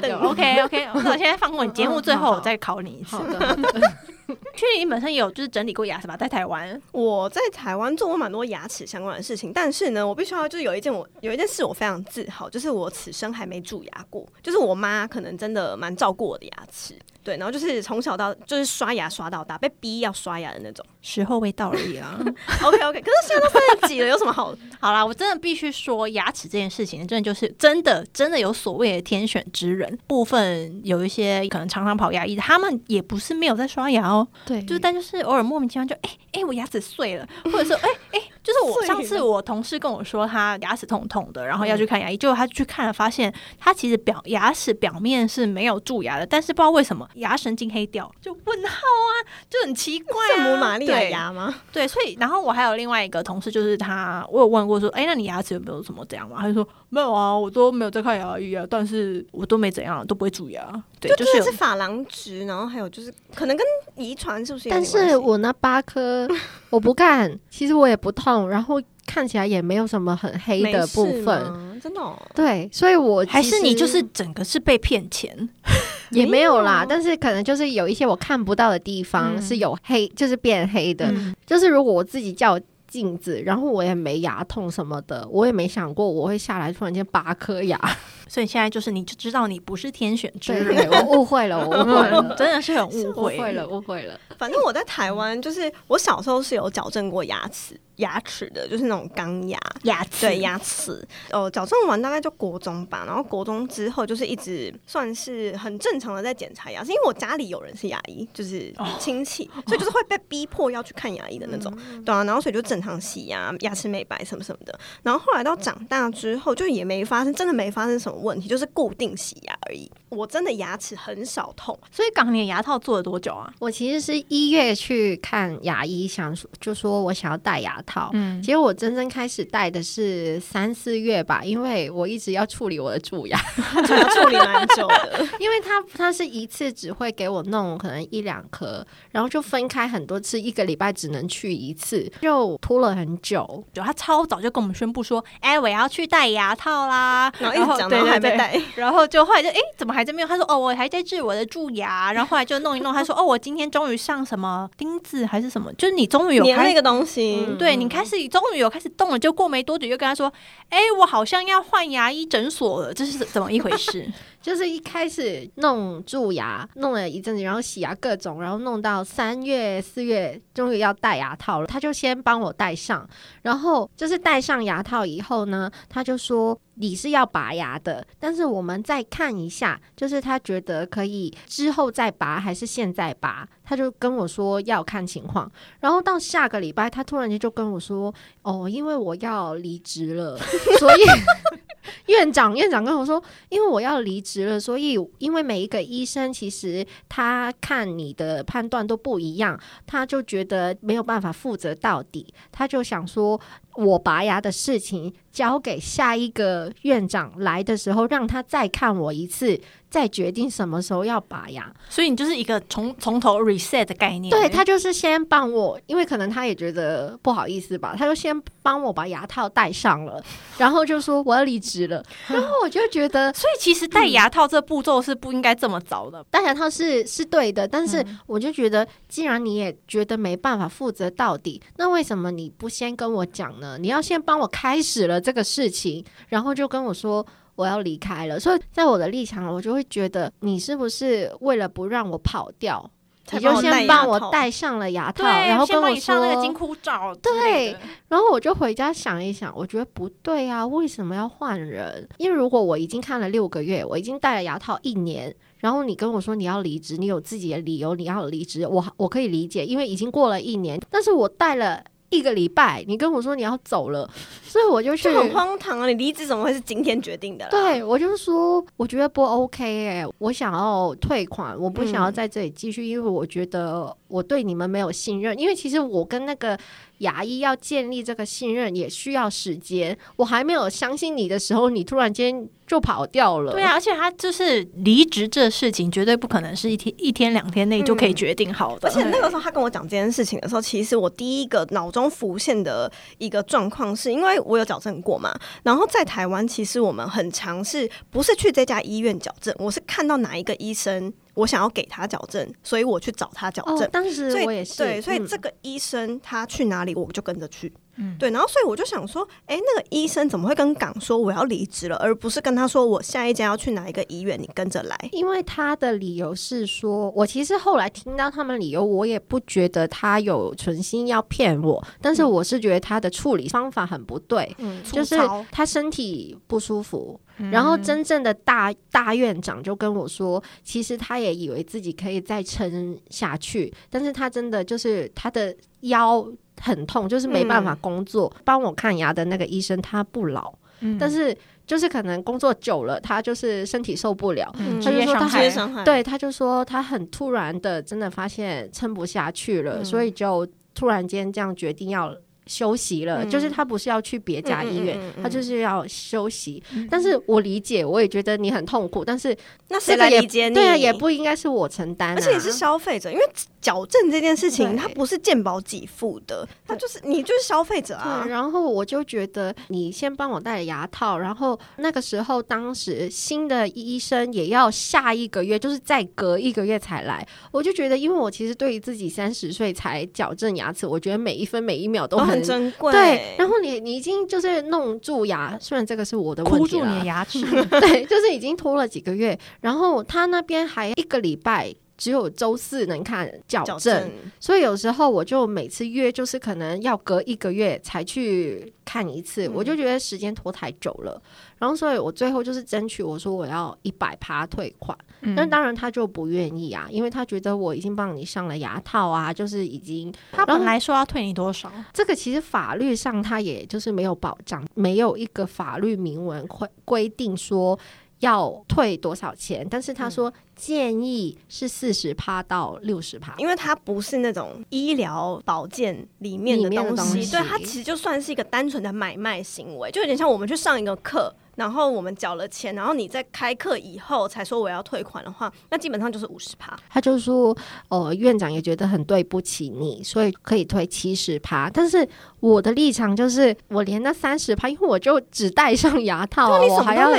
[SPEAKER 3] 掉了。
[SPEAKER 2] OK OK，那我现在放过你，节目最后我再考你一次
[SPEAKER 3] 好。的，好的。[LAUGHS]
[SPEAKER 2] 确定你本身也有就是整理过牙齿吧？在台湾，
[SPEAKER 1] 我在台湾做过蛮多牙齿相关的事情，但是呢，我必须要就是有一件我有一件事我非常自豪，就是我此生还没蛀牙过。就是我妈可能真的蛮照顾我的牙齿，对，然后就是从小到就是刷牙刷到大，被逼要刷牙的那种。
[SPEAKER 2] 时候未到而已啦。[LAUGHS]
[SPEAKER 1] OK OK，可是现在都三十几了，有什么好？[LAUGHS]
[SPEAKER 2] 好啦，我真的必须说，牙齿这件事情，真的就是真的真的有所谓的天选之人。部分有一些可能常常跑牙医的，他们也不是没有在刷牙哦，
[SPEAKER 3] 对，
[SPEAKER 2] 就但就是偶尔莫名其妙就哎哎、我牙齿碎了，或者说哎哎、就是我上次我同事跟我说他牙齿痛痛的，然后要去看牙医，结果他去看了，发现他其实表牙齿表面是没有蛀牙的，但是不知道为什么牙神经黑掉，就问号啊，就很奇怪啊，
[SPEAKER 1] 圣母玛利亚
[SPEAKER 2] 对
[SPEAKER 1] 牙吗？
[SPEAKER 2] 对，所以然后我还有另外一个同事，就是他，我有问过说，哎，那你牙齿有没有什么这样吗？他就说没有啊，我都没有在看牙医啊，但是我都没怎样，都不会蛀牙。对，
[SPEAKER 1] 就
[SPEAKER 2] 就是
[SPEAKER 1] 是珐琅质，然后还有就是可能跟遗传是不是
[SPEAKER 3] 但？是我那八颗我不看，其实我也不痛，然后看起来也没有什么很黑的部分。
[SPEAKER 1] 真的哦、
[SPEAKER 3] 对，所以我
[SPEAKER 2] 还是你就是整个是被骗钱，[LAUGHS]
[SPEAKER 3] 也没有啦，但是可能就是有一些我看不到的地方
[SPEAKER 2] 嗯
[SPEAKER 3] 是有黑，就是变黑的。
[SPEAKER 2] 嗯 [LAUGHS]
[SPEAKER 3] 就是如果我自己叫镜子，然后我也没牙痛什么的，我也没想过我会下来突然间八颗牙。[LAUGHS]
[SPEAKER 2] 所以现在就是你就知道你不是天选之
[SPEAKER 3] 对
[SPEAKER 2] 人，
[SPEAKER 3] 我误会了，我误会
[SPEAKER 2] 嗯
[SPEAKER 3] 了，
[SPEAKER 2] 真的是很误
[SPEAKER 3] 误，
[SPEAKER 2] 会
[SPEAKER 3] 了，误会了。
[SPEAKER 1] 反正我在台湾，就是我小时候是有矫正过牙齿，牙齿的，就是那种钢牙。
[SPEAKER 2] 牙齿。
[SPEAKER 1] 对牙齿，哦，矫正完大概就国中吧，然后国中之后就是一直算是很正常的在检查牙齿，因为我家里有人是牙医，就是亲戚，[LAUGHS] 所以就是会被逼迫要去看牙医的那种，对啊，然后所以就正常洗牙、牙齿美白什么什么的，然后后来到长大之后，就也没发生，真的没发生什么问题，就是固定洗牙而已。我真的牙齿很少痛，
[SPEAKER 2] 所以港你的牙套做了多久啊？
[SPEAKER 3] 我其实是一月去看牙医，想说就说我想要戴牙套。
[SPEAKER 2] 嗯，
[SPEAKER 3] 结果我真正开始戴的是三四月吧，因为我一直要处理我的蛀牙，
[SPEAKER 1] 就处理蛮久的。[LAUGHS]
[SPEAKER 3] 因为他他是一次只会给我弄可能一两颗，然后就分开很多次，一个礼拜只能去一次，就拖了很久。
[SPEAKER 2] 就他超早就跟我们宣布说，哎，我要去戴牙套啦，
[SPEAKER 1] 然后一直讲，到还没戴。
[SPEAKER 2] 然后就后来就哎，怎么还在没有？他说哦，我还在治我的蛀牙。[LAUGHS] 然后后来就弄一弄，他说哦，我今天终于上什么钉子还是什么，就是你终于有
[SPEAKER 1] 粘那个东西，
[SPEAKER 3] 嗯
[SPEAKER 2] 对你开始终于有开始动了，就过没多久又跟他说，哎，我好像要换牙医诊所了，这是怎么一回事？[LAUGHS]
[SPEAKER 3] 就是一开始弄蛀牙，弄了一阵子，然后洗牙各种，然后弄到三月四月，终于要戴牙套了，他就先帮我戴上，然后就是戴上牙套以后呢，他就说你是要拔牙的，但是我们再看一下，就是他觉得可以之后再拔还是现在拔，他就跟我说要看情况，然后到下个礼拜，他突然间就跟我说，哦，因为我要离职了，所以。[LAUGHS] 院长，院长跟我说，因为我要离职了，所以因为每一个医生其实他看你的判断都不一样，他就觉得没有办法负责到底，他就想说我拔牙的事情交给下一个院长来的时候，让他再看我一次，再决定什么时候要拔牙。
[SPEAKER 2] 所以你就是一个从从头 reset 的概念。
[SPEAKER 3] 对他就是先帮我，因为可能他也觉得不好意思吧，他就先帮我把牙套戴上了，[LAUGHS] 然后就说我要离职了，[LAUGHS] 然后我就觉得
[SPEAKER 2] 所以其实戴牙套这步骤是不应该这么早的。
[SPEAKER 3] 戴牙套是是对的，但是
[SPEAKER 2] 嗯
[SPEAKER 3] 我就觉得，既然你也觉得没办法负责到底，那为什么你不先跟我讲呢？你要先帮我开始了这个事情，然后就跟我说。我要离开了，所以在我的立场，我就会觉得你是不是为了不让我跑掉，你就先帮我戴上了牙套，然后跟我说
[SPEAKER 2] 上那个金箍罩对。
[SPEAKER 3] 然后我就回家想一想，我觉得不对啊，为什么要换人？因为如果我已经看了六个月，我已经戴了牙套一年，然后你跟我说你要离职，你有自己的理由，你要离职，我我可以理解，因为已经过了一年，但是我戴了。一个礼拜，你跟我说你要走了，所以我就去
[SPEAKER 1] 就很荒唐啊！你离职怎么会是今天决定的啦？
[SPEAKER 3] 对，我就是说我觉得不 OK 哎、我想要退款，我不想要
[SPEAKER 1] 嗯
[SPEAKER 3] 在这里继续，因为我觉得我对你们没有信任。因为其实我跟那个牙医要建立这个信任也需要时间，我还没有相信你的时候，你突然间就跑掉了。
[SPEAKER 2] 对啊，而且他就是离职这事情，绝对不可能是一天一天两天内就可以决定好的。
[SPEAKER 1] 而且那个时候他跟我讲这件事情的时候，其实我第一个脑中浮现的一个状况是，因为我有矫正过嘛，然后在台湾其实我们很尝试，不是去这家医院矫正，我是看到哪一个医生。我想要给他矫正，所以我去找他矫正。
[SPEAKER 3] 哦，当时我也是，
[SPEAKER 1] 对，所以
[SPEAKER 3] 嗯
[SPEAKER 1] 这个医生他去哪里，我就跟着去。
[SPEAKER 2] 嗯
[SPEAKER 1] 对，然后所以我就想说，哎、那个医生怎么会跟港说我要离职了，而不是跟他说我下一家要去哪一个医院，你跟着来？
[SPEAKER 3] 因为他的理由是说，我其实后来听到他们理由，我也不觉得他有存心要骗我，但是我是觉得他的处理方法很不对，
[SPEAKER 1] 嗯，
[SPEAKER 3] 就是他身体不舒服，
[SPEAKER 2] 嗯。
[SPEAKER 3] 然后真正的大大院长就跟我说，其实他也以为自己可以再撑下去，但是他真的就是他的腰很痛，就是没办法工作。帮我看牙的那个医生他不老，
[SPEAKER 2] 嗯
[SPEAKER 3] 但是就是可能工作久了，他就是身体受不了。
[SPEAKER 2] 嗯
[SPEAKER 1] 嗯
[SPEAKER 3] 他就说他
[SPEAKER 1] 职业伤害，
[SPEAKER 3] 对，他就说他很突然的，真的发现撑不下去了，
[SPEAKER 1] 嗯
[SPEAKER 3] 所以就突然间这样决定要休息了。
[SPEAKER 1] 嗯
[SPEAKER 3] 就是他不是要去别家医院，他就是要休息。
[SPEAKER 2] 嗯
[SPEAKER 3] 但是我理解，我也觉得你很痛苦，但是
[SPEAKER 1] 那谁
[SPEAKER 3] 这个也
[SPEAKER 1] 来理解你？
[SPEAKER 3] 对啊，也不应该是我承担、啊，
[SPEAKER 1] 而且也是消费者，因为矫正这件事情，它不是健保给付的，它就是你就是消费者啊，。
[SPEAKER 3] 然后我就觉得你先帮我戴了牙套，然后那个时候当时新的医生也要下一个月，就是再隔一个月才来，我就觉得，因为我其实对于自己三十岁才矫正牙齿，我觉得每一分每一秒都很
[SPEAKER 1] 珍贵，
[SPEAKER 3] 对，然后你你已经就是弄蛀牙，虽然这个是我的问题
[SPEAKER 2] 了住你的牙齿，[LAUGHS]
[SPEAKER 3] 对，就是已经拖了几个月，然后他那边还一个礼拜。只有周四能看矫
[SPEAKER 1] 矫
[SPEAKER 3] 正，所以有时候我就每次约就是可能要隔一个月才去看一次，
[SPEAKER 1] 嗯
[SPEAKER 3] 我就觉得时间拖太久了。然后所以我最后就是争取我说我要一百趴退款，
[SPEAKER 2] 嗯
[SPEAKER 3] 但当然他就不愿意啊，因为他觉得我已经帮你上了牙套啊，就是已经
[SPEAKER 2] 他本来说要退你多少？
[SPEAKER 3] 这个其实法律上他也就是没有保障，没有一个法律明文规规定说要退多少钱，但是他说建议是四十趴到六十趴。
[SPEAKER 1] 因为它不是那种医疗保健里面的东西对它其实就算是一个单纯的买卖行为，就有点像我们去上一个课，然后我们缴了钱，然后你在开课以后才说我要退款的话，那基本上就是五十趴。
[SPEAKER 3] 他就说，呃，院长也觉得很对不起你，所以可以退七十趴。但是我的立场就是，我连那三十趴，因为我就只戴上牙套、我还要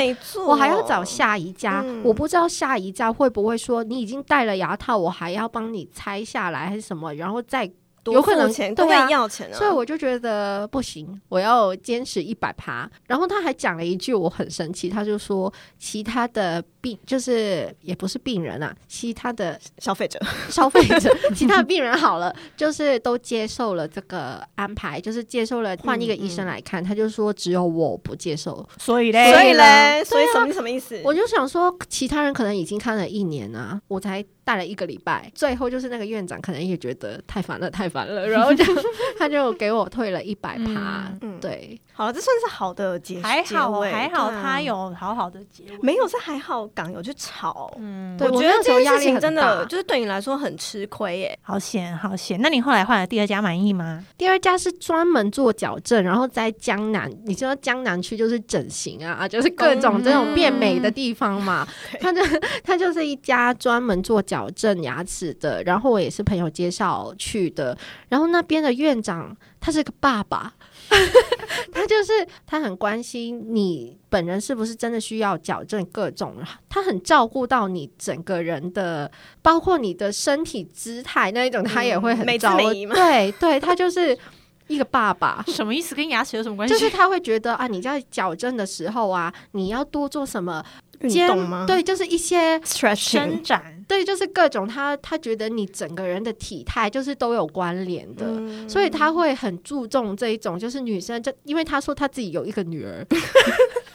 [SPEAKER 3] 我还要找下一家，
[SPEAKER 1] 嗯
[SPEAKER 3] 我不知道下一家会不会说你已经戴了牙套，我还要帮你拆下来还是什么，然后再
[SPEAKER 1] 多
[SPEAKER 3] 有可能
[SPEAKER 1] 付钱，多跟
[SPEAKER 3] 对啊
[SPEAKER 1] 你要钱啊。
[SPEAKER 3] 所以我就觉得不行，我要坚持一百趴。然后他还讲了一句我很生气，他就说其他的病就是也不是病人啊，其他的
[SPEAKER 1] 消费者
[SPEAKER 3] 消费者，[LAUGHS] 其他的病人好了，就是都接受了这个安排，就是接受了换一个医生来看。他就说只有我不接受，
[SPEAKER 2] 所以嘞，
[SPEAKER 1] 所以嘞，所以
[SPEAKER 3] 对啊
[SPEAKER 1] 什么什么意思？
[SPEAKER 3] 我就想说，其他人可能已经看了一年啊，我才带了一个礼拜，最后就是那个院长可能也觉得太烦了，太烦了，然后就他就给我退了一百趴对，
[SPEAKER 1] 好了，这算是好的结
[SPEAKER 2] 还好还好，他有好好的结尾。
[SPEAKER 1] 没有是还好港有去吵。
[SPEAKER 2] 嗯，
[SPEAKER 3] 对我
[SPEAKER 1] 我觉得这件事情真的就是对你来说很吃亏耶。
[SPEAKER 2] 好险好险。那你后来换了第二家满意吗？
[SPEAKER 3] 第二家是专门做矫正，然后在江南，你知道江南区就是整形啊，就是各种这种变美的地方嘛。
[SPEAKER 1] 对
[SPEAKER 3] 它就它就是一家专门做矫正牙齿的，然后我也是朋友介绍去的。然后那边的院长他是个爸爸，[LAUGHS] 他就是他很关心你本人是不是真的需要矫正各种，他很照顾到你整个人的，包括你的身体姿态那一种，他也会很
[SPEAKER 1] 美姿
[SPEAKER 3] 照顾。
[SPEAKER 1] 美仪吗
[SPEAKER 3] 对对，他就是一个爸爸。
[SPEAKER 2] 什么意思？跟牙齿有什么关系？
[SPEAKER 3] 就是他会觉得啊，你在矫正的时候啊，你要多做什么
[SPEAKER 1] 运
[SPEAKER 3] 肩
[SPEAKER 1] 动吗？
[SPEAKER 3] 对，就是一些
[SPEAKER 2] 伸展。
[SPEAKER 3] 对，就是各种他他觉得你整个人的体态就是都有关联的。
[SPEAKER 1] 嗯
[SPEAKER 3] 所以他会很注重这一种，就是女生，就因为他说他自己有一个女儿，
[SPEAKER 1] 他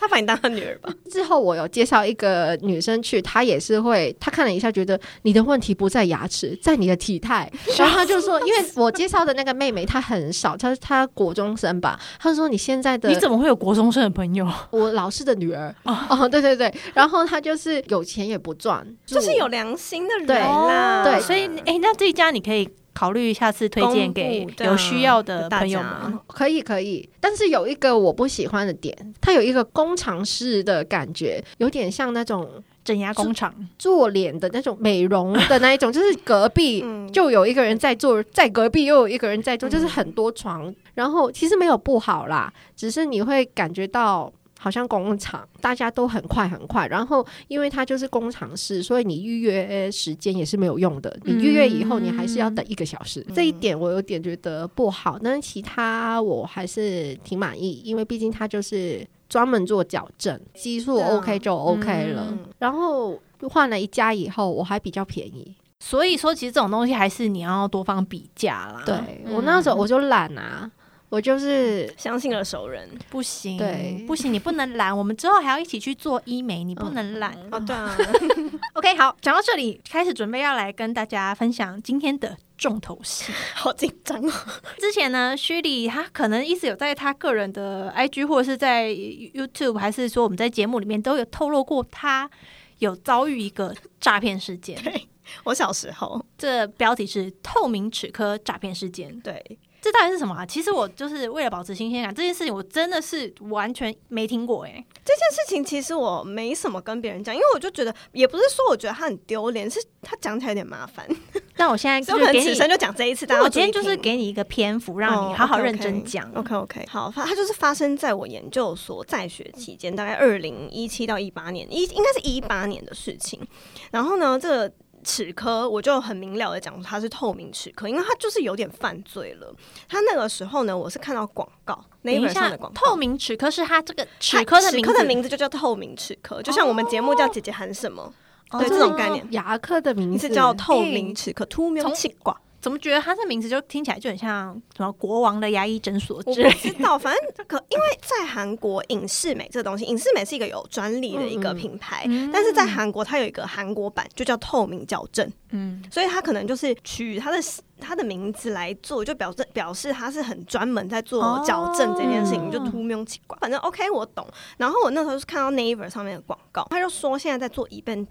[SPEAKER 1] 把你当他女儿吧？[LAUGHS]
[SPEAKER 3] 之后我有介绍一个女生去，她也是会，她看了一下，觉得你的问题不在牙齿，在你的体态。[LAUGHS] 然后她就说，因为我介绍的那个妹妹她很少，她她国中生吧，她说你现在的
[SPEAKER 2] 你怎么会有国中生的朋友？
[SPEAKER 3] 我老师的女儿 [LAUGHS] 哦对对对，然后她就是有钱也不赚，
[SPEAKER 1] 就是有良心的人
[SPEAKER 3] 对
[SPEAKER 1] 啦。
[SPEAKER 3] 对
[SPEAKER 2] 所以哎、那这一家你可以考虑下次推荐给有需要的
[SPEAKER 1] 大
[SPEAKER 2] 朋友
[SPEAKER 1] 家。
[SPEAKER 2] 们。
[SPEAKER 3] 可以可以，但是有一个我不喜欢的点，它有一个工厂式的感觉，有点像那种
[SPEAKER 2] 整牙工厂，
[SPEAKER 3] 做脸的那种美容的那一种，[LAUGHS] 就是隔壁
[SPEAKER 1] 嗯。
[SPEAKER 3] 就有一个人在做，在隔壁又有一个人在做，
[SPEAKER 1] 嗯。
[SPEAKER 3] 就是很多床。然后其实没有不好啦，只是你会感觉到好像工厂，大家都很快很快。然后因为它就是工厂式，所以你预约时间也是没有用的。你预约以后，你还是要等一个小时。这一点我有点觉得不好，但是其他我还是挺满意，因为毕竟它就是专门做矫正，技术 OK 就 OK 了。然后换了一家以后，我还比较便宜。
[SPEAKER 2] 所以说，其实这种东西还是你要多方比价啦。
[SPEAKER 3] 对我那时候我就懒啊。我就是
[SPEAKER 1] 相信了熟人，
[SPEAKER 2] 不行，
[SPEAKER 3] 对，
[SPEAKER 2] 不行，你不能懒。我们之后还要一起去做医美，你不能懒
[SPEAKER 1] 哦！对啊，[LAUGHS] [LAUGHS]
[SPEAKER 2] OK，好，讲到这里，开始准备要来跟大家分享今天的重头戏，[LAUGHS]
[SPEAKER 1] 好紧张哦。
[SPEAKER 2] 之前呢，徐丽他可能一直有在他个人的 IG 或者是在 YouTube，还是说我们在节目里面都有透露过，他有遭遇一个诈骗事件。
[SPEAKER 1] 对我小时候，
[SPEAKER 2] 这标题是“透明齿科诈骗事件”。
[SPEAKER 1] 对。
[SPEAKER 2] 这到底是什么啊？其实我就是为了保持新鲜感，这件事情我真的是完全没听过哎。
[SPEAKER 1] 这件事情其实我没什么跟别人讲，因为我就觉得也不是说我觉得他很丢脸，是他讲起来有点麻烦。[LAUGHS]
[SPEAKER 2] 那我现在就给你，
[SPEAKER 1] 就讲这一次。
[SPEAKER 2] 我今天就是给你一个篇幅，让你好好认真讲。
[SPEAKER 1] OK OK，好，它就是发生在我研究所在学期间，大概二零一七到一八年，一应该是一八年的事情。然后呢，这个。齿科，我就很明了的讲，它是透明齿科，因为它就是有点犯罪了。他那个时候呢，我是看到广告，那一本上的广告，
[SPEAKER 2] 透明齿科是它这个齿科的
[SPEAKER 1] 齿科的名字就叫透明齿科，就像我们节目叫姐姐喊什么，对这种概念，
[SPEAKER 3] 牙科的名
[SPEAKER 1] 字叫透明齿科，突明气挂。
[SPEAKER 2] 怎么觉得他这名字就听起来就很像什么国王的牙医诊所之类？
[SPEAKER 1] 我知道，反正可因为在韩国影视美这个东西，影视美是一个有专利的一个品牌，但是在韩国它有一个韩国版，就叫透明矫正。嗯，所以它可能就是取它的。他的名字来做，就表示表示他是很专门在做矫正这件事情，就突明奇怪。反正 OK，我懂。然后我那时候是看到 Naver 上面的广告，他就说现在在做 event，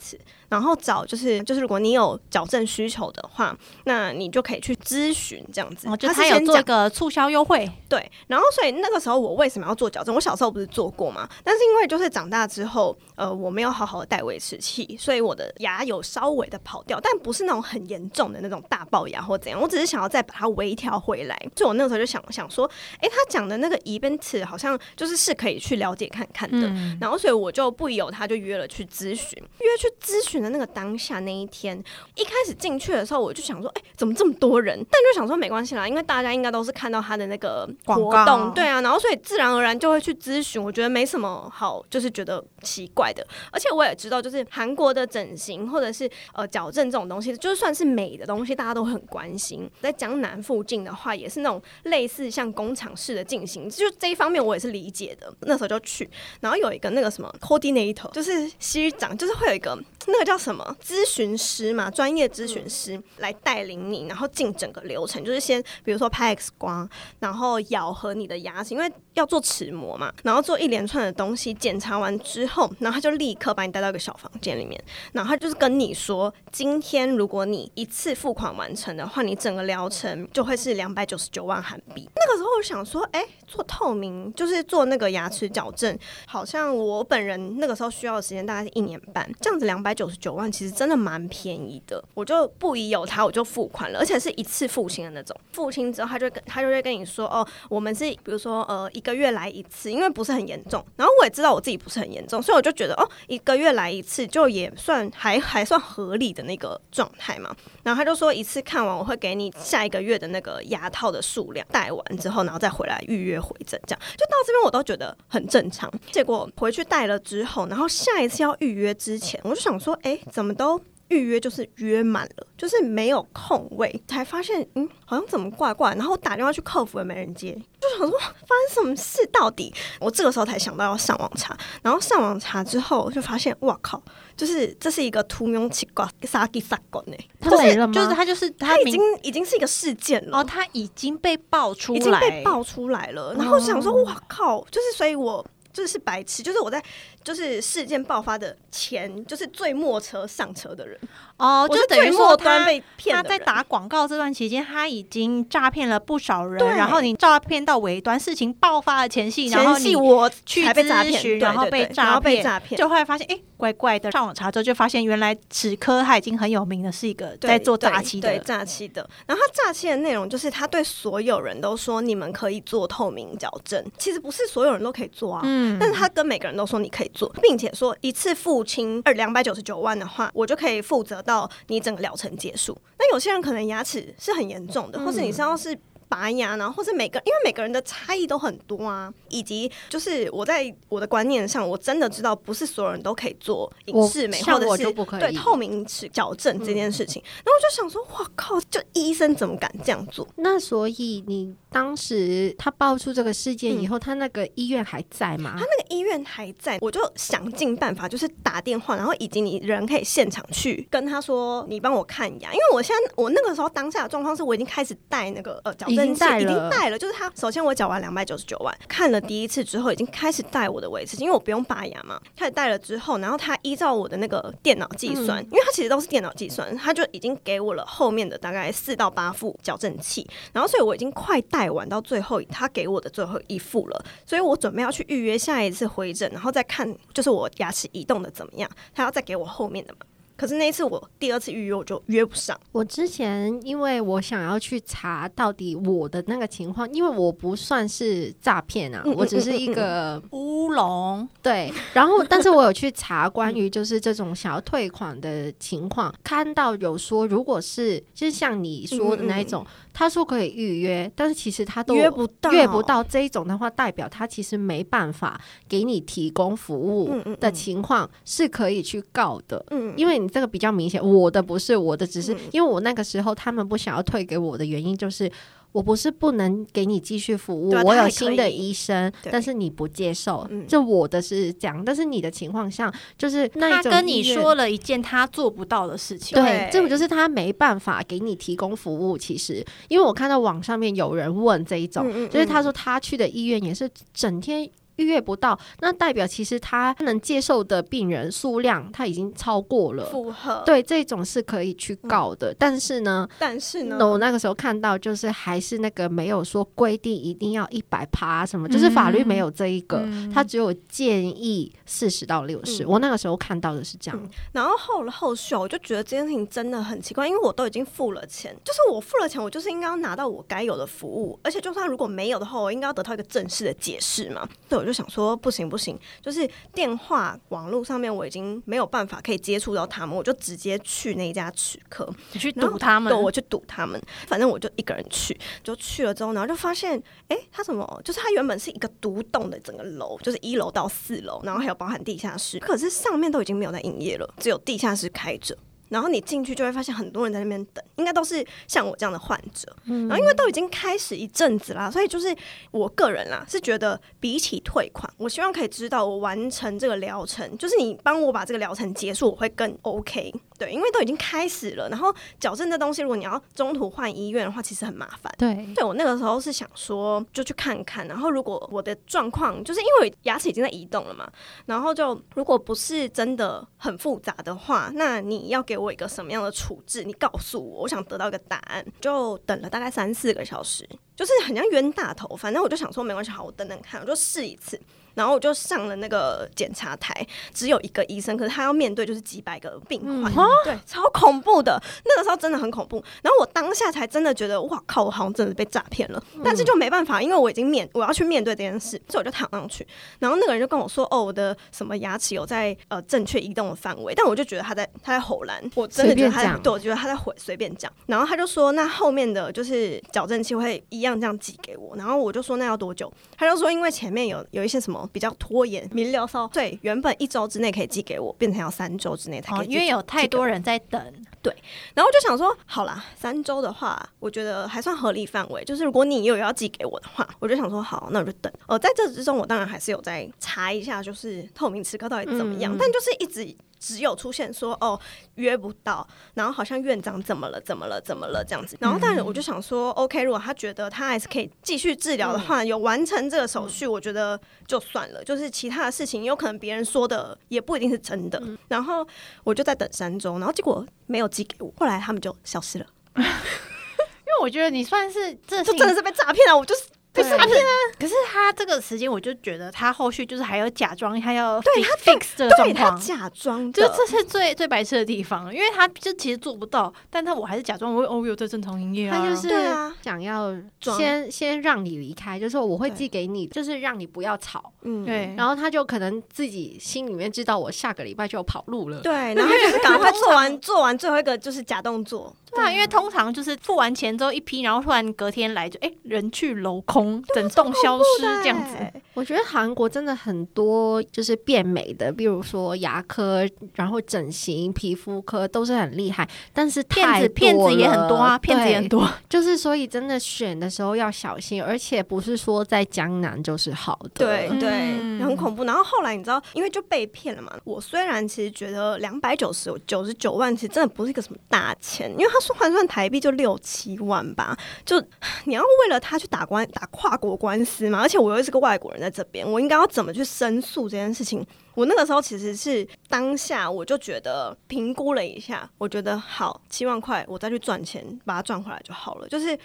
[SPEAKER 1] 然后找就是就是如果你有矫正需求的话，那你就可以去咨询这样子。
[SPEAKER 2] 就他有做一个促销优惠，
[SPEAKER 1] 对。然后所以那个时候我为什么要做矫正？我小时候不是做过吗？但是因为就是长大之后，呃，我没有好好的戴维持器，所以我的牙有稍微的跑掉，但不是那种很严重的那种大龅牙或怎样。我只是想要再把它微调回来，所以我那个时候就想想说，哎，他讲的那个 event 好像就是是可以去了解看看的，然后所以我就不由他就约了去咨询，约去咨询的那个当下那一天，一开始进去的时候我就想说，哎，怎么这么多人？但就想说没关系啦，因为大家应该都是看到他的那个活动，对啊，然后所以自然而然就会去咨询，我觉得没什么好，就是觉得奇怪的，而且我也知道，就是韩国的整形或者是呃矫正这种东西，就算是美的东西，大家都很关心。行在江南附近的话，也是那种类似像工厂式的进行，就这一方面我也是理解的。那时候就去，然后有一个那个什么 coordinator，就是西长，就是会有一个那个叫什么咨询师嘛，专业咨询师来带领你，然后进整个流程，就是先比如说拍 X 光，然后咬合你的牙齿，因为要做齿模嘛，然后做一连串的东西，检查完之后，然后他就立刻把你带到一个小房间里面，然后他就是跟你说，今天如果你一次付款完成的话，你整个疗程就会是两百九十九万韩币。那个时候我想说，哎，做透明就是做那个牙齿矫正，好像我本人那个时候需要的时间大概是一年半，这样子两百九十九万其实真的蛮便宜的。我就不疑有他，我就付款了，而且是一次付清的那种。付清之后，他就跟他就会跟你说，哦，我们是比如说呃一个月来一次，因为不是很严重。然后我也知道我自己不是很严重，所以我就觉得哦一个月来一次就也算还还算合理的那个状态嘛。然后他就说一次看完我会给你。下一个月的那个牙套的数量戴完之后，然后再回来预约回诊，这样就到这边我都觉得很正常。结果回去戴了之后，然后下一次要预约之前，我就想说，哎，怎么都预约就是约满了，就是没有空位，才发现，嗯，好像怎么怪怪。然后打电话去客服也没人接，就想说发生什么事到底？我这个时候才想到要上网查，然后上网查之后就发现，哇靠！就是这是一个图名奇怪，杀鸡杀狗呢？
[SPEAKER 3] 他没了吗？
[SPEAKER 2] 就是他，就是
[SPEAKER 1] 他已经已经是一个事件了。哦，
[SPEAKER 2] 他已经被爆出来，
[SPEAKER 1] 已经被爆出来了。然后想说，哇靠！就是，所以我就是白痴，就是我在就是事件爆发的前，就是最末车上车的人。
[SPEAKER 2] 哦，就等于说
[SPEAKER 1] 他
[SPEAKER 2] 他在打广告这段期间，他已经诈骗了不少人。然后你诈骗到尾端，事情爆发的前夕，
[SPEAKER 1] 前
[SPEAKER 2] 夕
[SPEAKER 1] 我
[SPEAKER 2] 去
[SPEAKER 1] 咨
[SPEAKER 2] 询，然后被
[SPEAKER 1] 诈
[SPEAKER 2] 骗，
[SPEAKER 1] 诈骗，
[SPEAKER 2] 就后来发现，哎，怪怪的。上网查之后，就发现原来齿科他已经很有名的是一个在做诈欺的，
[SPEAKER 1] 对诈欺的。然后他诈欺的内容就是他对所有人都说，你们可以做透明矫正，其实不是所有人都可以做啊。嗯，但是他跟每个人都说你可以做，并且说一次付清二两百九十九万的话，我就可以负责到你整个疗程结束。那有些人可能牙齿是很严重的，或是你身上是。拔牙然后，或是每个，因为每个人的差异都很多啊，以及就是我在我的观念上，我真的知道不是所有人都可以做影视美，或者是对透明齿矫正这件事情。然后我就想说，哇靠，就医生怎么敢这样做？
[SPEAKER 3] 那所以你当时他爆出这个事件以后，他那个医院还在吗？
[SPEAKER 1] 他那个医院还在，我就想尽办法，就是打电话，然后以及你人可以现场去跟他说，你帮我看牙，因为我现在我那个时候当下的状况是我已经开始戴那个呃矫。
[SPEAKER 3] 已经
[SPEAKER 1] 戴了，已经带了。就是他，首先我缴完两百九十九万，看了第一次之后，已经开始带我的维持器，因为我不用拔牙嘛。开始带了之后，然后他依照我的那个电脑计算，因为他其实都是电脑计算，他就已经给我了后面的大概四到八副矫正器。然后，所以我已经快带完到最后，他给我的最后一副了。所以我准备要去预约下一次回诊，然后再看就是我牙齿移动的怎么样，他要再给我后面的嘛。可是那一次我第二次预约我就约不上。
[SPEAKER 3] 我之前因为我想要去查到底我的那个情况，因为我不算是诈骗啊，我只是一个
[SPEAKER 2] 乌龙。
[SPEAKER 3] 对，然后但是我有去查关于就是这种想要退款的情况，看到有说如果是就是像你说的那一种。他说可以预约，但是其实他都
[SPEAKER 1] 约不到，
[SPEAKER 3] 约不到这一种的话，代表他其实没办法给你提供服务的情况是可以去告的。嗯，因为你这个比较明显，我的不是我的，只是因为我那个时候他们不想要退给我的原因就是。我不是不能给你继续服务，我有新的医生，但是你不接受，这我的是这样。但是你的情况下，就是他
[SPEAKER 2] 跟你说了一件他做不到的事情，
[SPEAKER 3] 对，这不就是他没办法给你提供服务。其实，因为我看到网上面有人问这一种，就是他说他去的医院也是整天。预约不到，那代表其实他能接受的病人数量他已经超过了
[SPEAKER 1] 符合。
[SPEAKER 3] 对，这种是可以去告的。但是呢，
[SPEAKER 1] 但是呢，
[SPEAKER 3] 我那个时候看到就是还是那个没有说规定一定要一百趴什么，就是法律没有这一个，他只有建议四十到六十。我那个时候看到的是这样。
[SPEAKER 1] 然后后后续我就觉得这件事情真的很奇怪，因为我都已经付了钱，就是我付了钱，我就是应该要拿到我该有的服务，而且就算如果没有的话，我应该要得到一个正式的解释嘛。对。就想说不行不行，就是电话网络上面我已经没有办法可以接触到他们，我就直接去那家取客，
[SPEAKER 2] 你去堵他们，
[SPEAKER 1] 对，我去堵他们。反正我就一个人去，就去了之后，然后就发现，哎，他怎么？就是他原本是一个独栋的整个楼，就是一楼到四楼，然后还有包含地下室，可是上面都已经没有在营业了，只有地下室开着。然后你进去就会发现很多人在那边等，应该都是像我这样的患者。然后因为都已经开始一阵子啦，所以就是我个人啦是觉得比起退款，我希望可以知道我完成这个疗程，就是你帮我把这个疗程结束，我会更 OK。对，因为都已经开始了，然后矫正这东西，如果你要中途换医院的话，其实很麻烦。
[SPEAKER 3] 对，
[SPEAKER 1] 对我那个时候是想说就去看看，然后如果我的状况就是因为牙齿已经在移动了嘛，然后就如果不是真的很复杂的话，那你要给。我一个什么样的处置？你告诉我，我想得到一个答案。就等了大概三四个小时，就是很像冤大头。反正我就想说，没关系，好，我等等看，我就试一次。然后我就上了那个检查台，只有一个医生，可是他要面对就是几百个病患，对，超恐怖的。那个时候真的很恐怖。然后我当下才真的觉得，哇靠，我好像真的被诈骗了。但是就没办法，因为我已经面我要去面对这件事，所以我就躺上去。然后那个人就跟我说：“哦，我的什么牙齿有在呃正确移动的范围。”但我就觉得他在他在吼蓝，我真的觉得他在对我觉得他在回随便讲。然后他就说：“那后面的就是矫正器会一样这样寄给我。”然后我就说：“那要多久？”他就说：“因为前面有有一些什么。”比较拖延，明疗骚对，原本一周之内可以寄给我，变成要三周之内才可以，
[SPEAKER 2] 因为有太多人在等。
[SPEAKER 1] 对，然后我就想说，好啦，三周的话，我觉得还算合理范围。就是如果你有要寄给我的话，我就想说，好，那我就等。呃，在这之中，我当然还是有在查一下，就是透明磁刻到底怎么样，但就是一直。只有出现说哦约不到，然后好像院长怎么了怎么了怎么了这样子，然后但是我就想说，OK，如果他觉得他还是可以继续治疗的话，有完成这个手续，我觉得就算了。就是其他的事情，有可能别人说的也不一定是真的。然后我就在等三周，然后结果没有寄给我，后来他们就消失了。[LAUGHS] 因
[SPEAKER 2] 为我觉得你算是这 [LAUGHS]
[SPEAKER 1] 就真的是被诈骗了，我就是。被诈骗啊！
[SPEAKER 2] 可是他这个时间，我就觉得他后续就是还要假装他要
[SPEAKER 1] 对他
[SPEAKER 2] fix 这个状况。
[SPEAKER 1] 假装
[SPEAKER 2] 就，这是最最白痴的地方，因为他就其实做不到，但他我还是假装我哦有在正常营业啊，
[SPEAKER 3] 他就是
[SPEAKER 1] 对啊
[SPEAKER 3] 想要先先让你离开，就是说我会寄给你，就是让你不要吵。
[SPEAKER 1] 嗯
[SPEAKER 2] 对，
[SPEAKER 3] 然后他就可能自己心里面知道，我下个礼拜就要跑路了。
[SPEAKER 1] 对，然后就是赶快做完 [LAUGHS] 做完最后一个就是假动作，
[SPEAKER 2] 对啊，因为通常就是付完钱之后一批，然后突然隔天来就哎、人去楼空，整栋消失这样子。
[SPEAKER 3] 我觉得韩国真的很多就是变美的，比如说牙科，然后整形、皮肤科都是很厉害，但是
[SPEAKER 2] 骗
[SPEAKER 3] 太
[SPEAKER 2] 子骗子也很多啊，骗子也很。多。[LAUGHS]
[SPEAKER 3] 就是所以真的选的时候要小心，而且不是说在江南就是好的。
[SPEAKER 1] 对对，
[SPEAKER 2] 嗯
[SPEAKER 1] 很恐怖。然后后来你知道，因为就被骗了嘛。我虽然其实觉得两百九十九十九万，其实真的不是一个什么大钱，因为他说换算台币就六七万吧。就 [SIGHS] 你要为了他去打官打跨国官司嘛，而且我又是个外国人在这边，我应该要怎么去申诉这件事情？我那个时候其实是当下我就觉得评估了一下，我觉得好七万块，我再去赚钱把它赚回来就好了。就是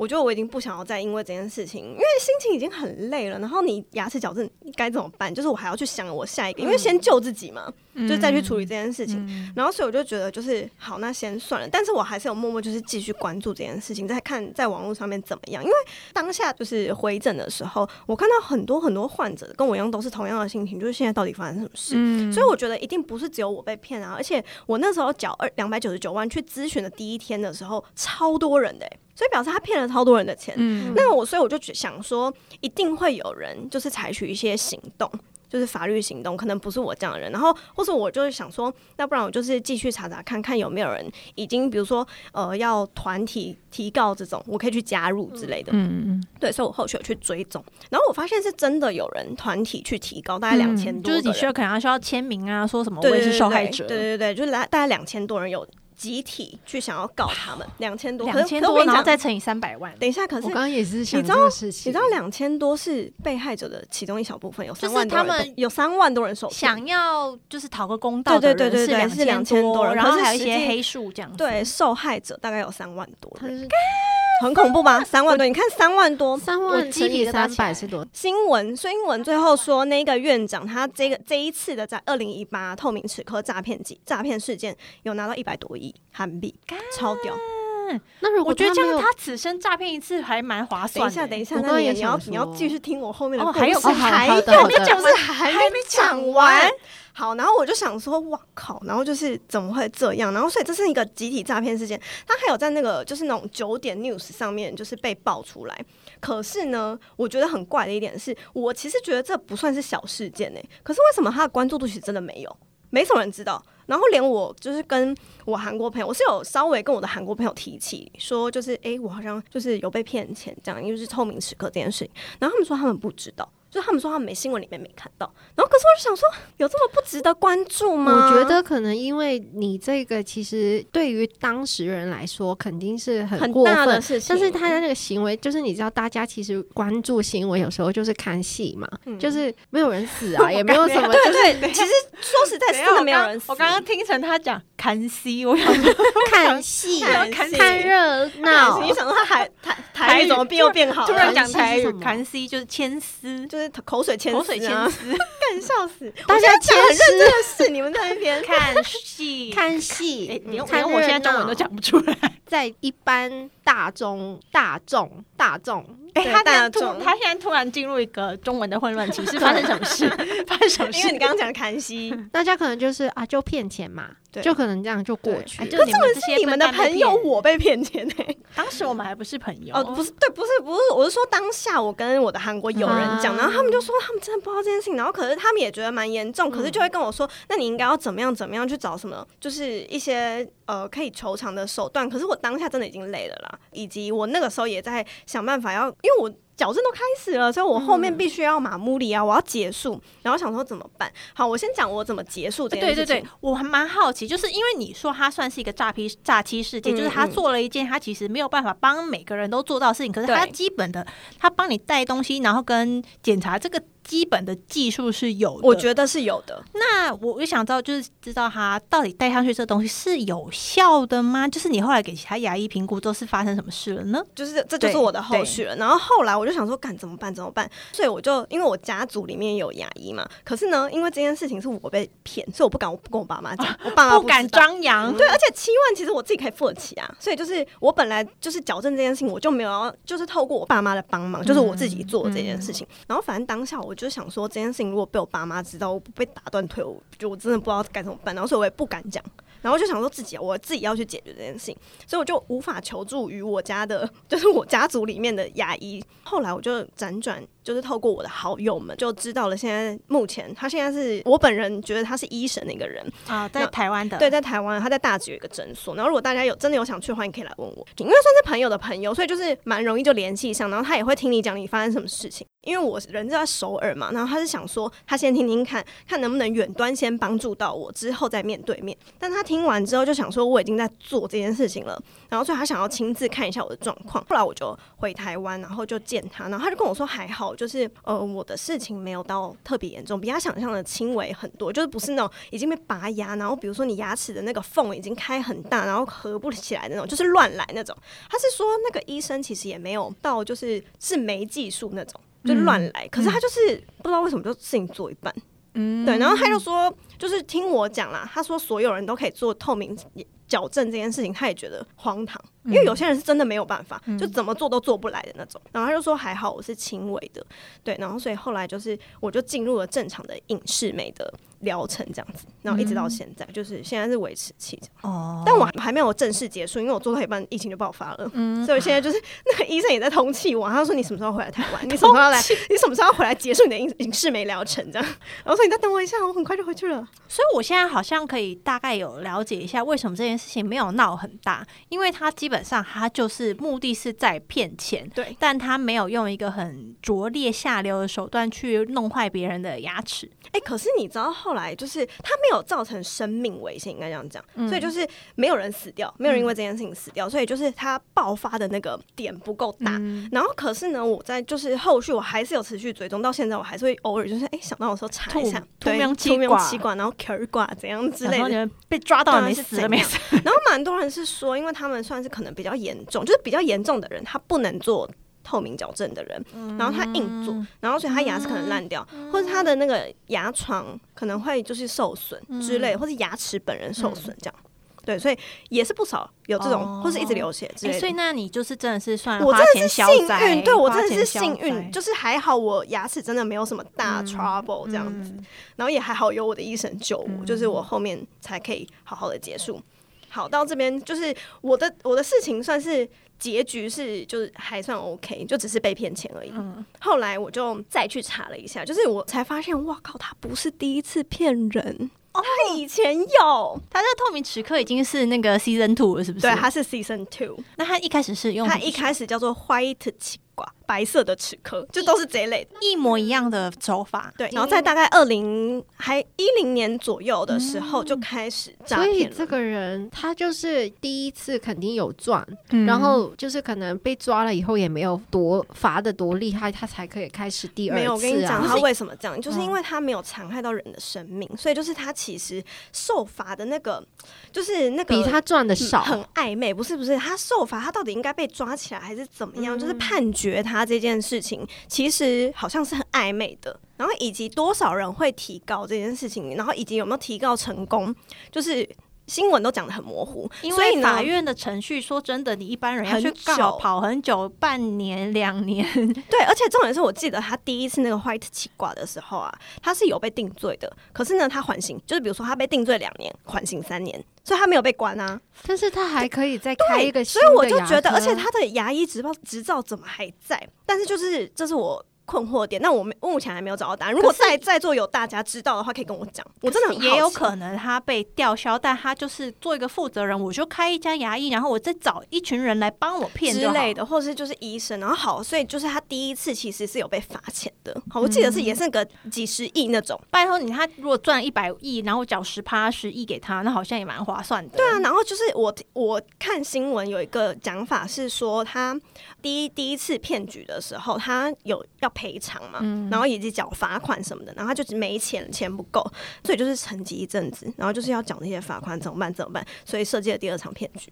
[SPEAKER 1] 我觉得我已经不想要再因为这件事情，因为心情已经很累了，然后你牙齿矫正该怎么办？就是我还要去想我下一个，因为先救自己嘛，就是再去处理这件事情。
[SPEAKER 2] 嗯
[SPEAKER 1] 然后所以我就觉得就是好，那先算了。但是我还是有默默就是继续关注这件事情，再看在网络上面怎么样。因为当下就是回诊的时候，我看到很多很多患者跟我一样都是同样的心情，就是现在到底发生什么事？
[SPEAKER 2] 嗯
[SPEAKER 1] 所以我觉得一定不是只有我被骗啊，而且我那时候缴二两百九十九万去咨询的第一天的时候，超多人的、欸，所以表示他骗了超多人的钱。
[SPEAKER 2] 嗯
[SPEAKER 1] 那我所以我就觉想说，一定会有人就是采取一些行动。就是法律行动，可能不是我这样的人，然后或者我就是想说，那不然我就是继续查查看看有没有人已经，比如说呃要团体提告这种，我可以去加入之类的。
[SPEAKER 2] 嗯嗯，
[SPEAKER 1] 对，所以我后续有去追踪，然后我发现是真的有人团体去提告，大概两千多
[SPEAKER 2] 就是你需要可能需要签名啊，说什么
[SPEAKER 1] 对
[SPEAKER 2] 我也是受害者，
[SPEAKER 1] 对对对，就是来大概两千多人有集体去想要告他们，[SIGHS] 两千多，可是
[SPEAKER 2] 两千多，然后
[SPEAKER 1] 可是我跟你讲
[SPEAKER 2] 再乘以三百万，
[SPEAKER 1] 等一下，可是
[SPEAKER 3] 我刚刚也是想
[SPEAKER 1] 你知道
[SPEAKER 3] 这个事情，
[SPEAKER 1] 你知道两千多是被害者的其中一小部分，有
[SPEAKER 2] 就是
[SPEAKER 1] 三万多人
[SPEAKER 2] 他们
[SPEAKER 1] 有三万多人受骗
[SPEAKER 2] 想要就是讨个公道的
[SPEAKER 1] 对对对
[SPEAKER 2] 人
[SPEAKER 1] 对对是
[SPEAKER 2] 两
[SPEAKER 1] 2000多
[SPEAKER 2] 多，然后还有一些黑数这样子。
[SPEAKER 1] 对受害者大概有三万多人，很恐怖吧？[LAUGHS] 三万多，你看三万多。
[SPEAKER 3] 三
[SPEAKER 2] 我
[SPEAKER 3] 万乘以
[SPEAKER 2] 鸡皮
[SPEAKER 3] 三百是多？
[SPEAKER 1] 新闻新闻最后说，那个院长他这个这一次的在二零一八透明齿科诈骗集诈骗事件有拿到一百多亿韩币，超屌。
[SPEAKER 3] 那如果
[SPEAKER 2] 我觉得这样他此生诈骗一次还蛮划算
[SPEAKER 1] 等一下，等一下，那你你要你要继续听我后面的
[SPEAKER 2] 哦
[SPEAKER 1] 故事，
[SPEAKER 2] 还有
[SPEAKER 1] 还
[SPEAKER 3] 有的
[SPEAKER 1] 还没讲是还没讲完。好，然后我就想说，哇靠！然后就是怎么会这样？然后所以这是一个集体诈骗事件，他还有在那个就是那种九点 news 上面就是被爆出来。可是呢，我觉得很怪的一点是，我其实觉得这不算是小事件呢、可是为什么他的关注度其实真的没有？没什么人知道。然后连我就是跟我韩国朋友，我是有稍微跟我的韩国朋友提起说，就是诶，我好像就是有被骗钱这样，因为是透明时刻这件事情。然后他们说他们不知道，就他们说他们没新闻里面没看到。然后可是我就想说，有这么不值得关注吗？
[SPEAKER 3] 我觉得可能因为你这个其实对于当事人来说肯定是很
[SPEAKER 1] 很
[SPEAKER 3] 过分，
[SPEAKER 1] 大的事情，
[SPEAKER 3] 但是他的那个行为，就是你知道，大家其实关注新闻有时候就是看戏嘛，
[SPEAKER 1] 嗯
[SPEAKER 3] 就是没有人死啊，[LAUGHS] 也没有什么，
[SPEAKER 1] 对
[SPEAKER 3] 就是
[SPEAKER 1] 对，其实说实在，真的没有人死。
[SPEAKER 2] 我刚刚听成他讲看戏，我想说 [LAUGHS]
[SPEAKER 3] 看戏、
[SPEAKER 1] 看
[SPEAKER 3] 热闹
[SPEAKER 1] 你。想说他台台台语怎么变又变好了？
[SPEAKER 2] 突然讲台语看戏就是牵丝，
[SPEAKER 1] 就是口水千
[SPEAKER 2] 口水
[SPEAKER 1] 丝啊
[SPEAKER 2] 牵丝，[LAUGHS]
[SPEAKER 1] 干笑死！
[SPEAKER 3] 大家
[SPEAKER 1] 讲很认真的事，你们在那边
[SPEAKER 2] 看戏，[LAUGHS]
[SPEAKER 3] 看
[SPEAKER 2] 哎
[SPEAKER 3] 戏，
[SPEAKER 2] 连
[SPEAKER 3] 看
[SPEAKER 2] 连我现在中文都讲不出来。
[SPEAKER 3] 在一般大众、大众、大众，
[SPEAKER 2] 哎，
[SPEAKER 1] 对
[SPEAKER 2] 他现在突
[SPEAKER 1] 大众
[SPEAKER 2] 他现在突然进入一个中文的混乱期，是发生什么事？[LAUGHS] 发生什么事？
[SPEAKER 1] 因为你刚刚讲看戏，[LAUGHS]
[SPEAKER 3] 大家可能就是啊，就骗钱嘛，
[SPEAKER 1] 对
[SPEAKER 3] 就可能这样就过去了。
[SPEAKER 2] 哎就你们这些
[SPEAKER 1] 是你们的朋友，我被骗钱呢。
[SPEAKER 2] 当时我们还不是朋友
[SPEAKER 1] 哦，不是，对，不是，不是，我是说当下我跟我的韩国友人讲，
[SPEAKER 3] 啊
[SPEAKER 1] 然后他们就说他们真的不知道这件事情，然后可是他们也觉得蛮严重，可是就会跟我说，那你应该要怎么样怎么样去找什么，就是一些呃可以求偿的手段。可是我当下真的已经累了啦，以及我那个时候也在想办法要，因为我。矫正都开始了，所以我后面必须要马木里啊，我要结束，然后想说怎么办？好，我先讲我怎么结束这件
[SPEAKER 2] 对
[SPEAKER 1] 事情。
[SPEAKER 2] 对对，我还蛮好奇，就是因为你说他算是一个诈批诈欺事件，
[SPEAKER 1] 嗯
[SPEAKER 2] 就是他
[SPEAKER 1] 嗯
[SPEAKER 2] 做了一件他其实没有办法帮每个人都做到的事情，可是他基本的他帮你带东西，然后跟检查这个基本的技术是有的。
[SPEAKER 1] 我觉得是有的。
[SPEAKER 2] 那我我想知道，就是知道他到底戴上去这东西是有效的吗？就是你后来给其他牙医评估，都是发生什么事了呢？
[SPEAKER 1] 就是这就是我的后续了。然后后来我就想说，干怎么办？怎么办？所以我就因为我家族里面有牙医嘛，可是呢，因为这件事情是我被骗，所以我不敢我不跟我爸妈讲，[LAUGHS] 我爸妈
[SPEAKER 2] 不敢张扬。
[SPEAKER 1] 对，而且七万其实我自己可以付得起啊。所以就是我本来就是矫正这件事情，我就没有要就是透过我爸妈的帮忙，就是我自己做这件事情。然后反正当下我就想说，这件事情如果被我爸妈知道，我被打断腿，我就我真的不知道该怎么办。然后所以我也不敢讲。然后就想说自己我自己要去解决这件事情，所以我就无法求助于我家的，就是我家族里面的牙医。后来我就辗转。就是透过我的好友们就知道了，现在目前他现在是我本人觉得他是医神的一个人
[SPEAKER 2] 啊，在台湾的
[SPEAKER 1] 对，在台湾他在大直有一个诊所。然后如果大家有真的有想去的话，你可以来问我，因为算是朋友的朋友，所以就是蛮容易就联系上。然后他也会听你讲你发生什么事情，因为我人在首尔嘛，然后他是想说他先听听看看能不能远端先帮助到我，之后再面对面。但他听完之后就想说我已经在做这件事情了，然后所以他想要亲自看一下我的状况。后来我就回台湾，然后就见他，然后他就跟我说还好，就是呃。我的事情没有到特别严重，比他想象的轻微很多，就是不是那种已经被拔牙，然后比如说你牙齿的那个缝已经开很大，然后合不起来的那种，就是乱来那种。他是说那个医生其实也没有到，就是是没技术那种，就乱来。可是他就是不知道为什么就事情做一半，嗯，对。然后他就说，就是听我讲啦，他说所有人都可以做透明矫正这件事情，他也觉得荒唐。因为有些人是真的没有办法，就怎么做都做不来的那种。然后他就说还好我是轻微的，对。然后所以后来就是我就进入了正常的影视美的疗程这样子，然后一直到现在，就是现在是维持期。哦。但我还没有正式结束，因为我做到一半疫情就爆发了。嗯。所以现在就是 [LAUGHS] 那个医生也在通气我，他说你什么时候回来台湾？你什么时候来？你什么时候要回来结束你的影影视美疗程？这样。然后说你再等我一下，我很快就回去了。
[SPEAKER 2] 所以我现在好像可以大概有了解一下为什么这件事情没有闹很大，因为他基。基本上，他就是目的是在骗钱，
[SPEAKER 1] 对，
[SPEAKER 2] 但他没有用一个很拙劣下流的手段去弄坏别人的牙齿。
[SPEAKER 1] 哎，可是你知道后来就是他没有造成生命危险，应该这样讲，所以就是没有人死掉，没有人因为这件事情死掉，所以就是他爆发的那个点不够大。然后可是呢，我在就是后续我还是有持续追踪，到现在我还是会偶尔就是哎想到的时候查一下，
[SPEAKER 2] 对，
[SPEAKER 1] 突明气管，然后 Q 管怎样之类的，
[SPEAKER 2] 被抓到了没死了没死。[LAUGHS]
[SPEAKER 1] 然后蛮多人是说，因为他们算是。可能比较严重，就是比较严重的人，他不能做透明矫正的人，然后他硬做，然后所以他牙齿可能烂掉，或者他的那个牙床可能会就是受损之类，或者牙齿本人受损这样。对，所以也是不少有这种，或是一直流血之类。
[SPEAKER 2] 所以那你就是真的是算
[SPEAKER 1] 我真的是幸
[SPEAKER 2] 运，
[SPEAKER 1] 对我真的是幸运，就是还好我牙齿真的没有什么大 trouble 这样子，然后也还好有我的医生救我，就是我后面才可以好好的结束。好，到这边就是我的我的事情，算是结局是就是还算 OK，就只是被骗钱而已。后来我就再去查了一下，就是我才发现，哇靠，他不是第一次骗人。哦，他以前有，
[SPEAKER 2] 他这个透明齿刻已经是那个 season two 了，是不是？
[SPEAKER 1] 对，他是 season two。
[SPEAKER 2] 那他一开始是用，
[SPEAKER 1] 他一开始叫做 white 白色的齿科，就都是这一类的，
[SPEAKER 2] 一模一样的手法。
[SPEAKER 1] 对，然后在大概二零还一零年左右的时候就开始诈骗。
[SPEAKER 3] 所以这个人他就是第一次肯定有赚，嗯然后就是可能被抓了以后也没有多罚的多厉害，他才可以开始第二次。没
[SPEAKER 1] 有，我跟你讲他为什么这样，就是因为他没有残害到人的生命，所以就是他。其实受罚的那个，就是那个
[SPEAKER 3] 比他赚的少，
[SPEAKER 1] 很暧昧。不是不是，他受罚，他到底应该被抓起来还是怎么样？就是判决他这件事情，其实好像是很暧昧的。然后以及多少人会提高这件事情，然后以及有没有提高成功，就是。新闻都讲的很模糊，
[SPEAKER 2] 因为法院的程序，说真的，你一般人要去告跑很久，半年两年。[LAUGHS]
[SPEAKER 1] 对，而且重点是我记得他第一次那个 white 起挂的时候啊，他是有被定罪的，可是呢，他缓刑，就是比如说他被定罪两年，缓刑三年，所以他没有被关啊。
[SPEAKER 3] 但是他还可以再开一个，
[SPEAKER 1] 所以我就觉得，而且他的牙医执照执照怎么还在？但是就是这是我。困惑点，那我们目前还没有找到答案。如果在在座有大家知道的话，可以跟我讲。我真的
[SPEAKER 2] 也有可能他被吊销，但他就是做一个负责人，我就开一家牙医，然后我再找一群人来帮我骗
[SPEAKER 1] 之类的，或是就是医生。然后好，所以就是他第一次其实是有被罚钱的。好，我记得是也是个几十亿那种。
[SPEAKER 2] 拜托你，他如果赚一百亿，然后缴十趴十亿给他，那好像也蛮划算的。
[SPEAKER 1] 对啊，然后就是我我看新闻有一个讲法是说，他第一第一次骗局的时候，他有要。赔偿嘛，
[SPEAKER 2] 嗯
[SPEAKER 1] 然后以及缴罚款什么的，然后他就没钱，钱不够，所以就是沉寂一阵子，然后就是要缴那些罚款，怎么办？怎么办？所以设计了第二场骗局，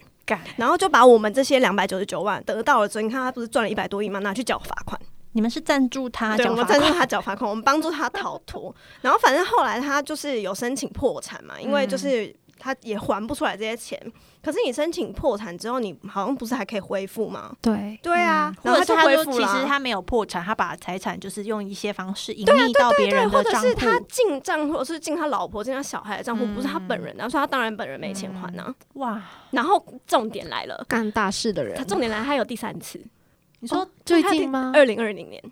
[SPEAKER 1] 然后就把我们这些两百九十九万得到了之后，你看他不是赚了一百多亿吗？拿去缴罚款。
[SPEAKER 2] 你们是赞助他
[SPEAKER 1] 我们赞助，他缴罚款，我们帮助他逃脱。[LAUGHS] 然后反正后来他就是有申请破产嘛，因为
[SPEAKER 2] 嗯
[SPEAKER 1] 就是他也还不出来这些钱。可是你申请破产之后，你好像不是还可以恢复吗？
[SPEAKER 3] 对，
[SPEAKER 1] 对啊，然
[SPEAKER 2] 或
[SPEAKER 1] 后他就
[SPEAKER 2] 者是他说其
[SPEAKER 1] 恢复了啊。
[SPEAKER 2] 实他没有破产，他把财产就是用一些方式隐匿到别，人
[SPEAKER 1] 或
[SPEAKER 2] 的账户。
[SPEAKER 1] 者是他进账，或者是进他老婆、进他小孩的账户，不是他本人
[SPEAKER 2] 嗯
[SPEAKER 1] 的，所以他当然本人没钱还啊。
[SPEAKER 2] 哇，
[SPEAKER 1] 然后重点来了，
[SPEAKER 3] 干大事的人
[SPEAKER 1] 他，重点来，他有第三次，
[SPEAKER 2] 你说
[SPEAKER 3] 最近吗？
[SPEAKER 1] 二零二零年，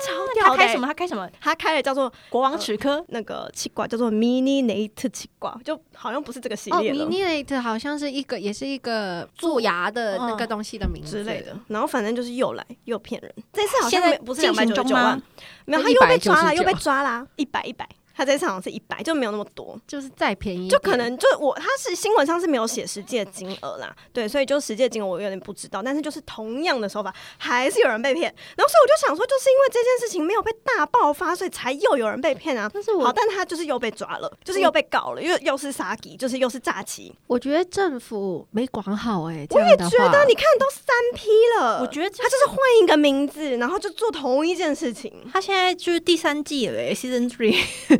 [SPEAKER 1] 超屌，
[SPEAKER 2] 他开什么？他开什么？
[SPEAKER 1] 他开了叫做
[SPEAKER 2] 国王齿科，
[SPEAKER 1] 那个奇怪叫做 MINI NATE。奇怪就好像不是这个系列，MINI
[SPEAKER 3] NATE 好像是一个也是一个蛀牙的那个东西的名字
[SPEAKER 1] 之类的。然后反正就是又来又骗人。这次好像不是两
[SPEAKER 2] 班，
[SPEAKER 1] 九
[SPEAKER 2] 没。
[SPEAKER 1] 没有，他又被抓了，又被抓了，一百一百。他这场是一百，就没有那么多，
[SPEAKER 3] 就是再便宜，
[SPEAKER 1] 就可能就我他是新闻上是没有写实际的金额啦，对，所以就实际金额我有点不知道，但是就是同样的手法，还是有人被骗，然后所以我就想说，就是因为这件事情没有被大爆发，所以才又有人被骗啊。
[SPEAKER 3] 但是好，
[SPEAKER 1] 但他就是又被抓了，就是又被搞了，又又是杀鸡，就是又是诈欺。
[SPEAKER 3] 我觉得政府没管好哎，
[SPEAKER 1] 我也觉得，你看都三批了，
[SPEAKER 2] 我觉得
[SPEAKER 1] 他就是换一个名字，然后就做同一件事情。
[SPEAKER 2] 他现在就是第三季了，哎，Season Three。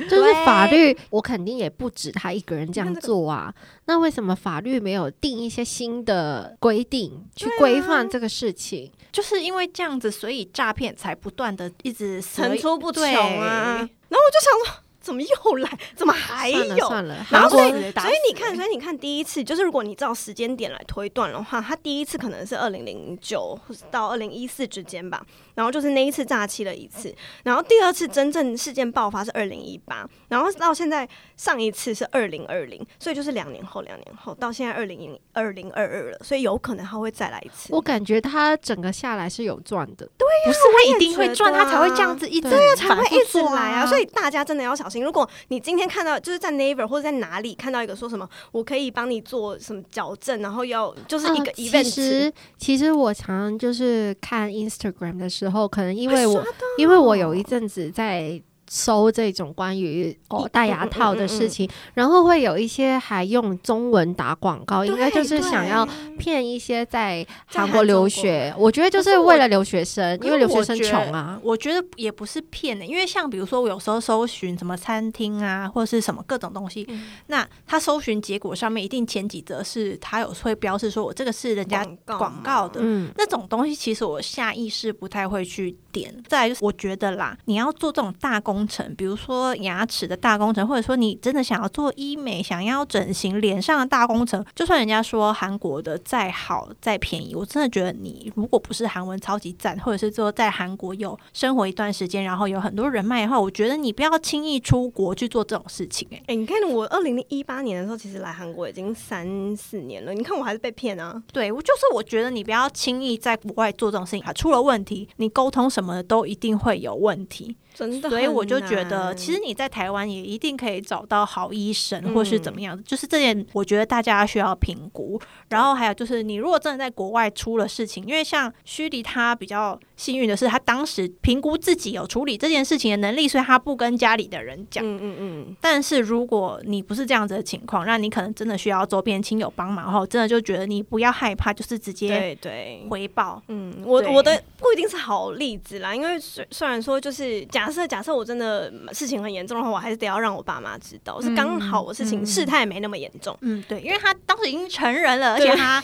[SPEAKER 3] 就是法律，我肯定也不止他一个人这样做啊。那为什么法律没有定一些新的规定去规范这个事情？
[SPEAKER 2] 就是因为这样子，所以诈骗才不断的一直
[SPEAKER 1] 层出不穷啊。然后我就想说，怎么又来？[LAUGHS] 怎么还
[SPEAKER 3] 算了
[SPEAKER 1] 有？
[SPEAKER 3] 算了，
[SPEAKER 1] 然后所以所以你看，所以你看，第一次就是如果你照时间点来推断的话，他第一次可能是二零零九到二零一四之间吧，然后就是那一次诈欺了一次，然后第二次真正事件爆发是二零一八，然后到现在上一次是二零二零，所以就是两年后，两年后到现在二零二零二二了，所以有可能他会再来一次。
[SPEAKER 3] 我感觉他整个下来是有赚的。
[SPEAKER 2] 对呀不是他一定会赚，他才会这样子一直
[SPEAKER 3] 对啊
[SPEAKER 1] 才会一直来啊！所以大家真的要小心。如果你今天看到就是在 Naver 或者在哪里看到一个说什么，我可以帮你做什么矫正，然后要就是一个
[SPEAKER 3] 啊其
[SPEAKER 1] event，、
[SPEAKER 3] 实其实我常常就是看 Instagram 的时候，可能因为我因为我有一阵子在搜这种关于哦
[SPEAKER 1] 嗯
[SPEAKER 3] 戴牙套的事情，然后会有一些还用中文打广告，应该就是想要骗一些在
[SPEAKER 1] 在
[SPEAKER 3] 韩国留学。我觉得就是为了留学生，因为留学生穷啊。
[SPEAKER 2] 我觉得也不是骗的，因为像比如说我有时候搜寻什么餐厅啊，或者是什么各种东西，
[SPEAKER 1] 嗯
[SPEAKER 2] 那他搜寻结果上面一定前几则是他有会标示说我这个是人家
[SPEAKER 1] 广告
[SPEAKER 2] 的。
[SPEAKER 3] 嗯，
[SPEAKER 2] 那种东西其实我下意识不太会去点。再来就是，我觉得啦，你要做这种大工程，比如说牙齿的大工程，或者说你真的想要做医美、想要整形脸上的大工程，就算人家说韩国的再好再便宜，我真的觉得你如果不是韩文超级赞，或者是说在韩国有生活一段时间，然后有很多人脉的话，我觉得你不要轻易出国去做这种事情、欸。
[SPEAKER 1] 哎、你看我二零一八年的时候，其实来韩国已经三四年了，你看我还是被骗啊。
[SPEAKER 2] 对，我就是我觉得你不要轻易在国外做这种事情啊，出了问题，你沟通什么的都一定会有问题。
[SPEAKER 1] 真的，
[SPEAKER 2] 所以我就觉得，其实你在台湾也一定可以找到好医生，
[SPEAKER 1] 嗯
[SPEAKER 2] 或是怎么样的。就是这点，我觉得大家需要评估。然后还有就是，你如果真的在国外出了事情，因为像虚离他比较幸运的是，他当时评估自己有处理这件事情的能力，所以他不跟家里的人讲。
[SPEAKER 1] 嗯嗯嗯，
[SPEAKER 2] 但是如果你不是这样子的情况，那你可能真的需要周边亲友帮忙，后真的就觉得你不要害怕，就是直接
[SPEAKER 1] 对对。
[SPEAKER 2] 回报。
[SPEAKER 1] 嗯，我我的不一定是好例子啦，因为虽虽然说就是假设假设我真的事情很严重的话，我还是得要让我爸妈知道，是刚好我事情
[SPEAKER 2] 嗯。
[SPEAKER 1] 事态没那么严重，
[SPEAKER 2] 嗯，对，因为他当时已经成人了，而且 [LAUGHS] 他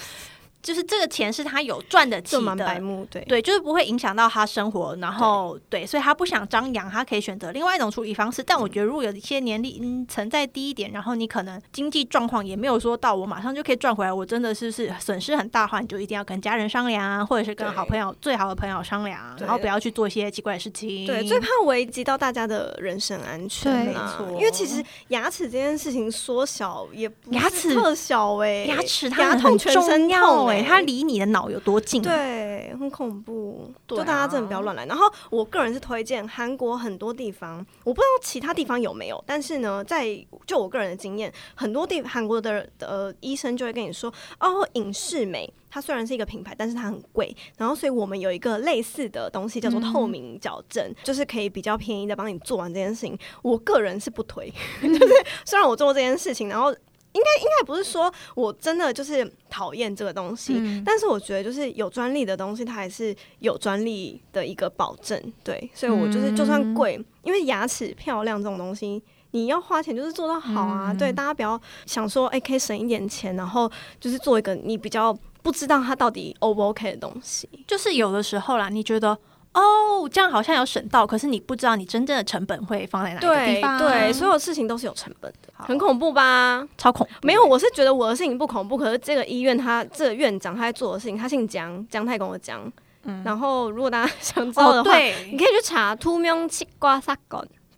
[SPEAKER 2] 就是这个钱是他有赚得起的。
[SPEAKER 1] 目，对
[SPEAKER 2] 对，就是不会影响到他生活，然后对，所以他不想张扬，他可以选择另外一种处理方式。但我觉得，如果有一些年龄层在低一点，然后你可能经济状况也没有说到我马上就可以赚回来，我真的是是损失很大的话，你就一定要跟家人商量啊，或者是跟好朋友、最好的朋友商量然后不要去做一些奇怪的事情。
[SPEAKER 1] 对，最怕危及到大家的人身安全啊
[SPEAKER 2] 没错
[SPEAKER 1] 因为其实牙齿这件事情缩小也
[SPEAKER 2] 牙齿
[SPEAKER 1] 特小哎、
[SPEAKER 2] 牙齿它
[SPEAKER 1] 牙
[SPEAKER 2] 很
[SPEAKER 1] 痛全身
[SPEAKER 2] 重要
[SPEAKER 1] 痛
[SPEAKER 2] 为它离你的脑有多近。
[SPEAKER 1] 对，很恐怖，
[SPEAKER 2] 对
[SPEAKER 1] 就大家真的
[SPEAKER 2] 啊
[SPEAKER 1] 不要乱来。然后我个人是推荐韩国很多地方，我不知道其他地方有没有，但是呢，在就我个人的经验，很多地韩国的呃医生就会跟你说，哦，影视美。它虽然是一个品牌，但是它很贵。然后，所以我们有一个类似的东西叫做透明矫正，就是可以比较便宜的帮你做完这件事情。我个人是不推，[LAUGHS] 就是虽然我做过这件事情，然后应该应该不是说我真的就是讨厌这个东西，
[SPEAKER 2] 嗯
[SPEAKER 1] 但是我觉得就是有专利的东西，它还是有专利的一个保证，对，所以我就是就算贵，因为牙齿漂亮这种东西。你要花钱就是做到好啊，对，大家不要想说，哎、可以省一点钱，然后就是做一个你比较不知道它到底 O 不 OK 的东西。
[SPEAKER 2] 就是有的时候啦，你觉得哦，这样好像有省到，可是你不知道你真正的成本会放在哪个地方。
[SPEAKER 1] 对，所有事情都是有成本的，很恐怖吧？
[SPEAKER 2] 超恐怖！
[SPEAKER 1] 没有，我是觉得我的事情不恐怖，可是这个医院他这个院长他在做的事情，他姓姜，姜太跟我讲。嗯、然后，如果大家 [LAUGHS] 想知道的话，你可以去查 “two m i l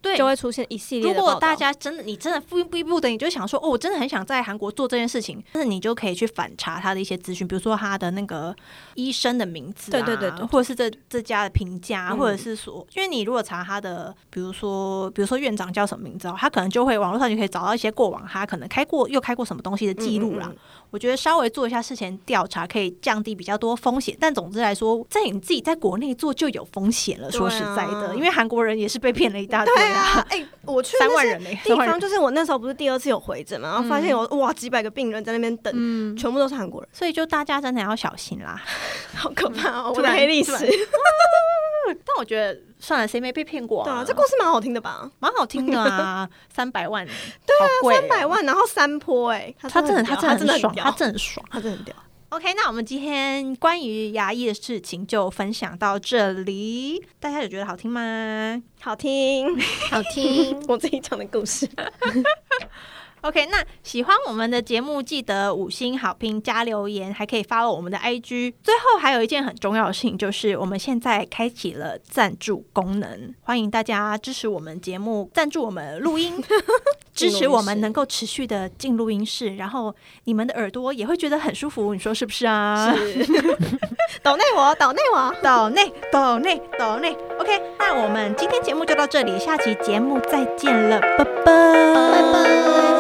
[SPEAKER 2] 对。
[SPEAKER 1] 就会出现一系列
[SPEAKER 2] 如果大家真的，你真的不不不的，你就想说，哦，我真的很想在韩国做这件事情，但是你就可以去反查他的一些资讯，比如说他的那个医生的名字、啊，
[SPEAKER 1] 对对对对。
[SPEAKER 2] 或者是这这家的评价，
[SPEAKER 1] 嗯。
[SPEAKER 2] 或者是说，因为你如果查他的，比如说比如说院长叫什么名字哦，他可能就会网络上就可以找到一些过往他可能开过又开过什么东西的记录啦。
[SPEAKER 1] 嗯嗯嗯
[SPEAKER 2] 我觉得稍微做一下事前调查，可以降低比较多风险。但总之来说，在你自己在国内做就有风险了。说实在的，
[SPEAKER 1] 啊
[SPEAKER 2] 因为韩国人也是被骗了一大堆
[SPEAKER 1] 对啊，哎、我去
[SPEAKER 2] 三万人呢、
[SPEAKER 1] 地方，就是我那时候不是第二次有回诊嘛，[LAUGHS] 然后发现有、哇几百个病人在那边等，
[SPEAKER 2] 嗯，
[SPEAKER 1] 全部都是韩国人，
[SPEAKER 2] 所以就大家真的要小心啦。[LAUGHS]
[SPEAKER 1] 好可怕哦！[LAUGHS] 我的黑历史。
[SPEAKER 2] 但我觉得算了，谁没被骗过、啊？
[SPEAKER 1] 对啊，这故事蛮好听的吧？
[SPEAKER 2] 蛮好听的啊，[LAUGHS] 三百万，对啊，
[SPEAKER 1] 三百，万，然后三坡，哎，
[SPEAKER 2] 他真的他真的很爽，
[SPEAKER 1] 真的很屌
[SPEAKER 2] 他真的很爽。
[SPEAKER 1] 他真的很屌。
[SPEAKER 2] OK，那我们今天关于牙医的事情就分享到这里，大家有觉得好听吗？
[SPEAKER 1] 好听，
[SPEAKER 3] 好听。
[SPEAKER 1] 我自己讲的故事。
[SPEAKER 2] OK，那喜欢我们的节目，记得五星好评加留言，还可以 follow 我们的 IG。最后还有一件很重要的事情，就是我们现在开启了赞助功能，欢迎大家支持我们节目，赞助我们录音，[LAUGHS] 支持我们能够持续的进录音室，然后你们的耳朵也会觉得很舒服，你说是不是啊？
[SPEAKER 1] 是，[LAUGHS] 抖内我，岛内我。
[SPEAKER 2] 岛内岛内岛内，OK，那我们今天节目就到这里，下期节目再见了，拜拜拜拜。